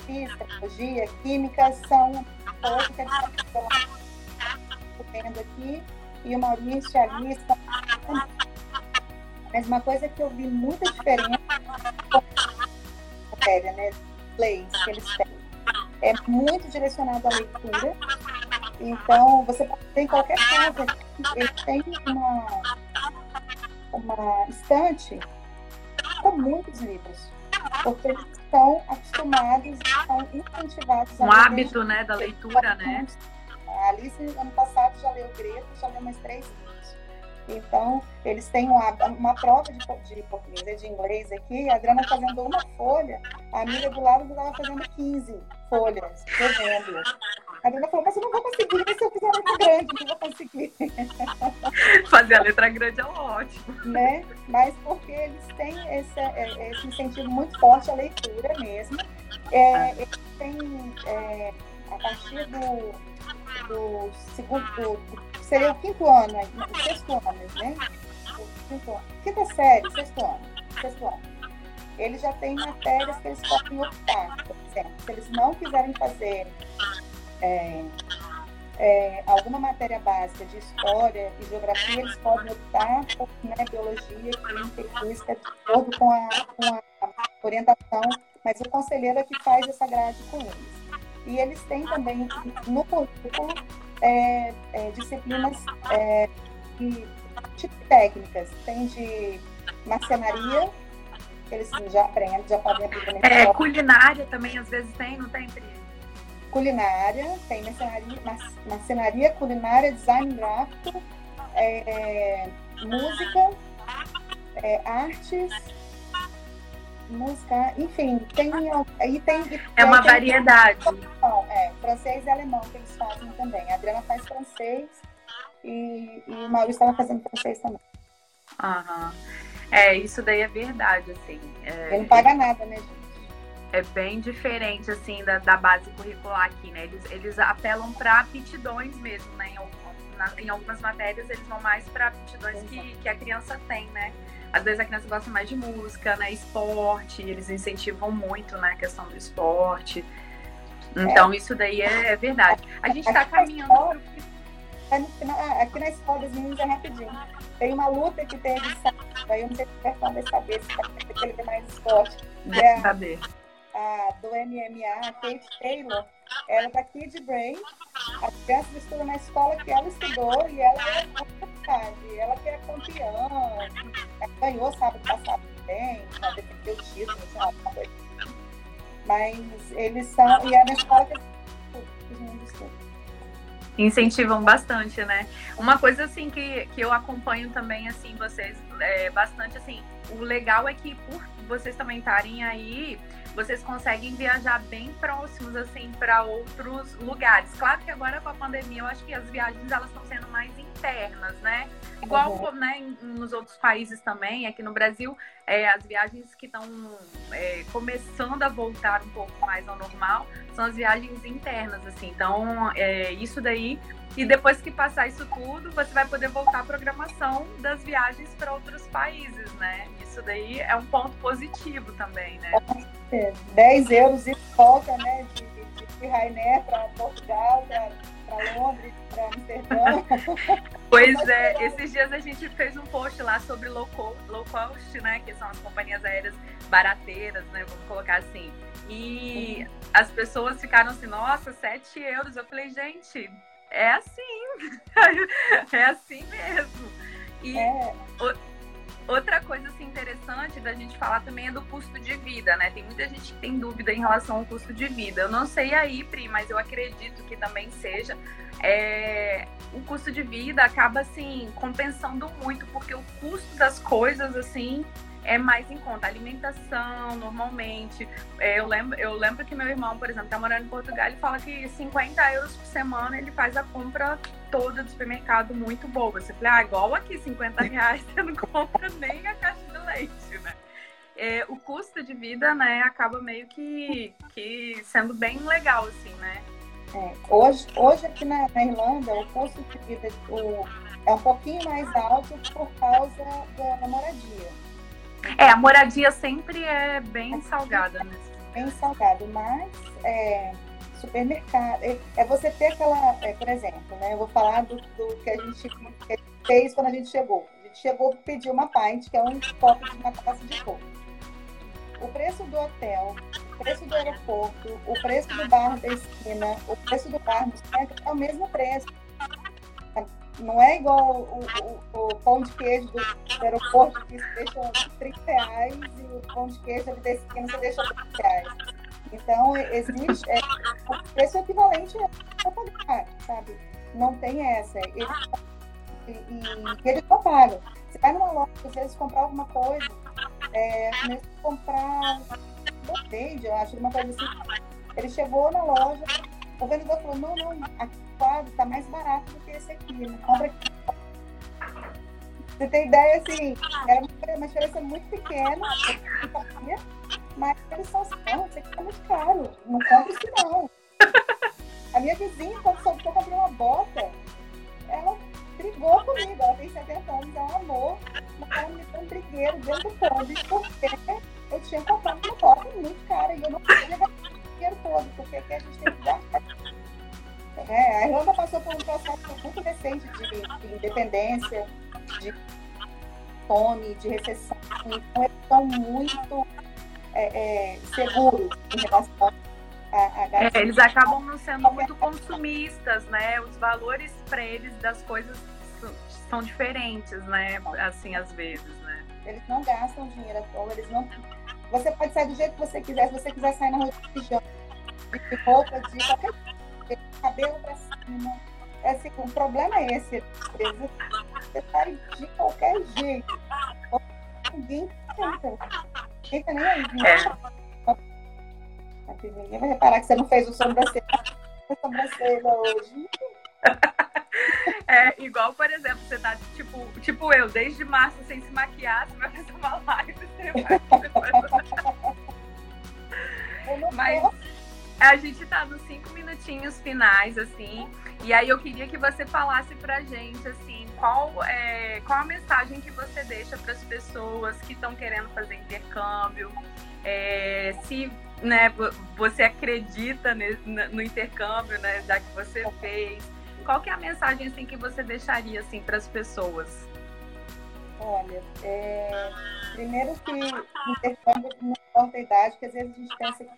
física, biologia, química, são pessoas que eles estão vendo aqui, e o Maurício, a Alice, mas uma coisa que eu vi muita diferença matéria, né? Leis que eles têm. É muito direcionado à leitura. Então, você tem qualquer casa, eles têm uma, uma estante com muitos livros. Porque eles estão acostumados, estão incentivados a. Um hábito, né, da leitura, né? A Alice, ano passado, já leu Grego, já leu mais três. Então, eles têm uma, uma prova de, de português, de inglês aqui, a Adriana fazendo uma folha, a amiga do lado estava fazendo 15 folhas, escrevendo. A Adriana falou, mas eu não vou conseguir, se eu fizer a letra grande, não vou conseguir. Fazer a letra grande é ótimo. Né? Mas porque eles têm esse, é, esse incentivo muito forte à leitura mesmo. É, eles têm, é, a partir do, do segundo, do, seria o quinto ano, o sexto ano, né? Quinto ano. Quinta série, sexto ano, sexto ano. Eles já têm matérias que eles podem optar, por exemplo. Se eles não quiserem fazer é, é, alguma matéria básica de história e geografia, eles podem optar por né, biologia, química e física, de acordo com a, com a orientação, mas o conselheiro é que faz essa grade com eles. E eles têm também no currículo é, é, disciplinas é, de, tipo técnicas. Tem de marcenaria, eles já aprendem, já podem aprender. É, culinária também às vezes tem, não tem, Pri? Culinária, tem marcenaria, marcenaria culinária, design gráfico, é, música, é, artes, música, enfim, tem aí tem é uma tem, variedade. é, francês e alemão que eles fazem também. A Adriana faz francês e, e o Maurício estava fazendo francês também. Aham. É, isso daí é verdade, assim. É, Ele não paga nada, né, gente? É bem diferente, assim, da, da base curricular aqui, né? Eles, eles apelam para aptidões mesmo, né? Em, na, em algumas matérias eles vão mais para aptidões que, que a criança tem, né? às vezes a criança gosta mais de música, né? Esporte, eles incentivam muito, né? A questão do esporte. Então, é. isso daí é, é verdade. A gente está caminhando para Aqui na escola dos meninos é rapidinho. Tem uma luta que teve aí eu não sei se o vai saber, se ele tem mais esporte. É saber. A, do MMA, a Kate Taylor, ela é daqui de Bray. As crianças estudam na escola que ela estudou e ela é vontade. Ela que é campeã, ela ganhou sábado passado também, ela defendeu o título, sei lá, uma coisa. Mas eles são, e é na escola que incentivam bastante, né? Uma coisa assim que, que eu acompanho também assim vocês é, bastante assim, o legal é que por vocês também estarem aí, vocês conseguem viajar bem próximos assim para outros lugares. Claro que agora com a pandemia, eu acho que as viagens elas estão sendo mais internas, né? Igual uhum. né, nos outros países também, aqui no Brasil, é, as viagens que estão é, começando a voltar um pouco mais ao normal são as viagens internas, assim. Então, é, isso daí e depois que passar isso tudo, você vai poder voltar à programação das viagens para outros países, né? Isso daí é um ponto positivo também, né? É, 10 euros e volta, né? De, de, Rainer para Portugal, para Londres, para Amsterdã. Pois é, esses dias a gente fez um post lá sobre low cost, low cost, né? Que são as companhias aéreas barateiras, né? Vamos colocar assim. E as pessoas ficaram assim, nossa, 7 euros. Eu falei, gente, é assim. é assim mesmo. E é. Outra coisa assim, interessante da gente falar também é do custo de vida, né? Tem muita gente que tem dúvida em relação ao custo de vida. Eu não sei aí, Pri, mas eu acredito que também seja. É, o custo de vida acaba assim compensando muito, porque o custo das coisas assim é mais em conta. Alimentação, normalmente. É, eu, lembro, eu lembro que meu irmão, por exemplo, está morando em Portugal, ele fala que 50 euros por semana ele faz a compra toda do supermercado muito boa. Você fala, ah, igual aqui, 50 reais você não compra nem a caixa de leite, né? É, o custo de vida, né, acaba meio que, que sendo bem legal, assim, né? É, hoje, hoje aqui na, na, Irlanda, o custo de vida o, é um pouquinho mais alto por causa da, da moradia. É, a moradia sempre é bem salgada. Né? bem salgado, mas é, supermercado. É, é, você ter aquela, é, por exemplo, né? Eu vou falar do, do que, a gente, que a gente fez quando a gente chegou. A gente chegou e pediu uma pint, que é um copo de uma taça de coco. O preço do hotel, o preço do aeroporto, o preço do bar da esquina, o preço do bar do centro é o mesmo preço. Não é igual o, o, o pão de queijo do, aeroporto que você deixa 30 reais e o pão de queijo da esquina você deixa 30 reais. Então, existe. É, o preço equivalente a pagar, sabe? Não tem essa. E, e eles não pagam. Você vai numa loja, às vezes, comprar alguma coisa, é, mesmo comprar botade, eu acho, uma coisa assim. Ele chegou na loja, o vendedor falou: não, não, aqui está mais barato do que esse aqui, não compra aqui. Você tem ideia, assim, era uma diferença muito pequena, mas eles são assim, não, isso aqui é muito caro, não compra isso não. A minha vizinha, quando soube que eu comprei uma bota, ela brigou comigo, ela tem 70 anos, é um amor, mas ela me deu um brigueiro dentro do pônei, porque eu tinha comprado uma bota muito cara e eu não podia levar o dinheiro todo, porque aqui a gente tem que dar. É, a Irlanda passou por um processo muito recente de, de independência, de fome, de recessão, então eles estão muito é, é, seguros em relação a, a é, eles acabam não sendo muito consumistas, né? Os valores para eles das coisas são diferentes, né? Assim, às vezes, né? Eles não gastam dinheiro à toa, eles não. Você pode sair do jeito que você quiser, se você quiser sair na rua de pijama, de roupa, de qualquer coisa, cabelo para cima. É assim, o problema é esse, você sai de qualquer jeito. Ninguém tenta fica nem aí. É. Ninguém vai reparar que você não fez o sobrancelha, a sobrancelha hoje. É igual, por exemplo, você tá tipo, tipo eu, desde março sem se maquiar, você vai fazer uma live, você vai Mas a gente tá nos cinco minutinhos finais, assim, e aí eu queria que você falasse pra gente, assim, qual, é, qual a mensagem que você deixa para as pessoas que estão querendo fazer intercâmbio? É, se né, você acredita no intercâmbio, né, já que você fez, qual que é a mensagem assim que você deixaria assim para as pessoas? Olha, é, primeiro que intercâmbio não importa a idade, porque às vezes a gente pensa que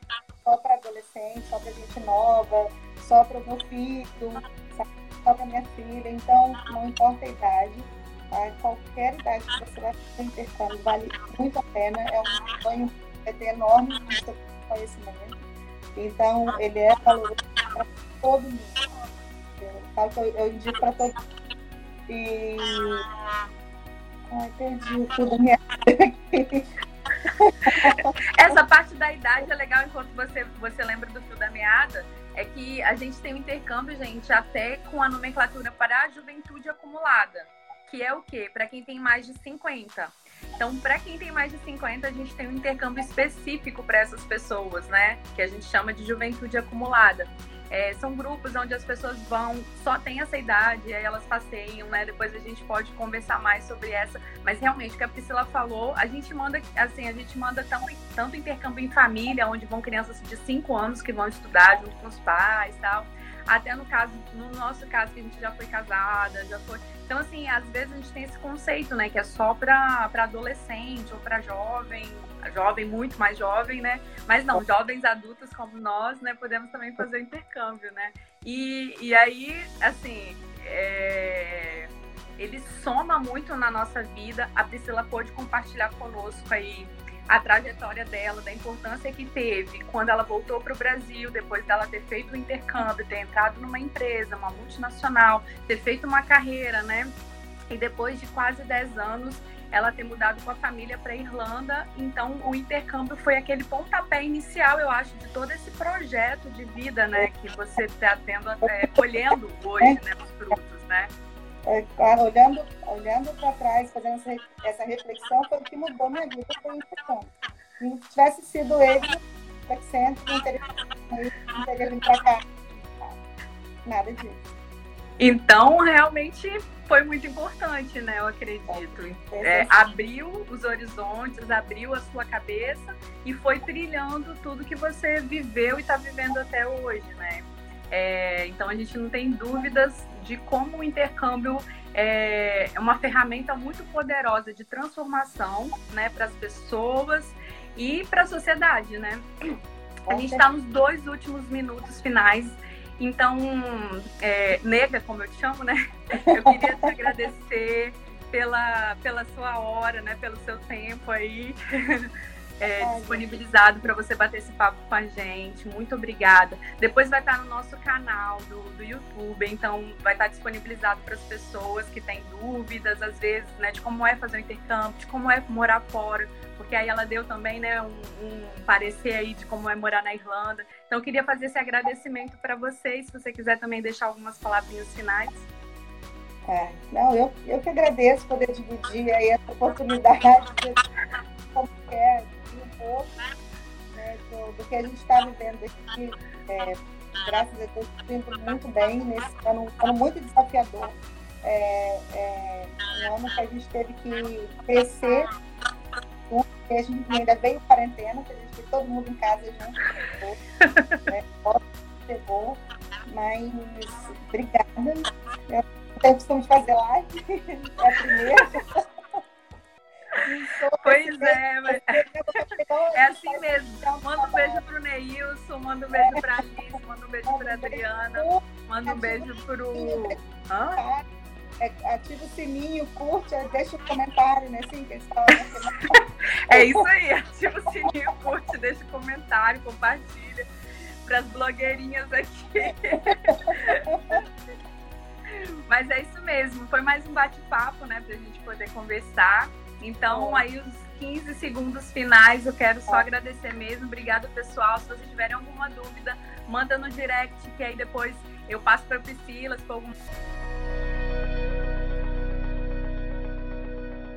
só para adolescente, só para gente nova, só para o meu filho, só para minha filha, então não importa a idade, tá? qualquer idade que você vai fazer intercâmbio vale muito a pena, é um sonho é enorme no conhecimento, então ele é valoroso para todo mundo. Eu que eu, eu indico para todo mundo. E. Ai, perdi tudo minha Essa parte da idade é legal enquanto você, você lembra do fio da meada é que a gente tem um intercâmbio, gente, até com a nomenclatura para a juventude acumulada, que é o quê? Para quem tem mais de 50. Então, para quem tem mais de 50, a gente tem um intercâmbio específico para essas pessoas, né? Que a gente chama de juventude acumulada. É, são grupos onde as pessoas vão, só tem essa idade, aí elas passeiam, né? Depois a gente pode conversar mais sobre essa. Mas realmente, o que a Priscila falou, a gente manda, assim, a gente manda tanto, tanto intercâmbio em família, onde vão crianças de 5 anos que vão estudar junto com os pais e tal até no caso, no nosso caso, que a gente já foi casada, já foi. Então, assim, às vezes a gente tem esse conceito, né? Que é só para adolescente ou para jovem, jovem, muito mais jovem, né? Mas não, jovens adultos como nós, né? Podemos também fazer intercâmbio, né? E, e aí, assim, é... ele soma muito na nossa vida. A Priscila pôde compartilhar conosco aí a trajetória dela, da importância que teve quando ela voltou para o Brasil, depois dela ter feito o intercâmbio, ter entrado numa empresa, uma multinacional, ter feito uma carreira, né? E depois de quase 10 anos, ela ter mudado com a família para Irlanda. Então, o intercâmbio foi aquele pontapé inicial, eu acho, de todo esse projeto de vida, né? Que você está tendo, é, colhendo hoje, né? Os frutos, né? É, olhando, olhando para trás, fazendo essa, reflexão, foi o que mudou minha vida, foi a Se não tivesse sido ele, o centro, não teria, não teria vindo para cá. Nada disso. Então, realmente foi muito importante, né? Eu acredito. É, abriu os horizontes, abriu a sua cabeça e foi trilhando tudo que você viveu e está vivendo até hoje, né? É, então a gente não tem dúvidas de como o intercâmbio é uma ferramenta muito poderosa de transformação, né, para as pessoas e para a sociedade, né? A gente está nos dois últimos minutos finais então, é, nega, como eu te chamo, né? Eu queria te agradecer pela, pela sua hora, né? Pelo seu tempo aí. É, disponibilizado para você bater esse papo com a gente. Muito obrigada. Depois vai estar no nosso canal do, do YouTube, então vai estar disponibilizado para as pessoas que têm dúvidas, às vezes, né, de como é fazer o intercâmbio, de como é morar fora porque aí ela deu também né, um, um, parecer aí de como é morar na Irlanda. Então, eu queria fazer esse agradecimento para vocês, se você quiser também deixar algumas palavrinhas finais. É, não, eu, eu que agradeço poder dividir aí essa oportunidade de como é pouco né, do, do, que a gente está vivendo aqui. É, graças a Deus, sinto muito bem nesse ano, ano muito desafiador. É, é, um ano que a gente teve que crescer porque a gente ainda veio quarentena, que a gente todo mundo em casa junto, né? chegou, mas obrigada. Eu tenho costume de fazer live, é a primeira. Pois é, mas é assim mesmo. Manda um beijo pro Neilson, manda um beijo pra Alice, manda um beijo pra Adriana, manda um beijo pro. Hã? É, ativa o sininho, curte, deixa o um comentário, né? Que eles falam. é isso aí, ativa o sininho, curte, deixa o um comentário, compartilha para as blogueirinhas aqui. Mas é isso mesmo, foi mais um bate-papo, né, para a gente poder conversar. Então, aí os 15 segundos finais, eu quero só agradecer mesmo. Obrigada, pessoal. Se vocês tiverem alguma dúvida, manda no direct, que aí depois eu passo para Priscila, se for algum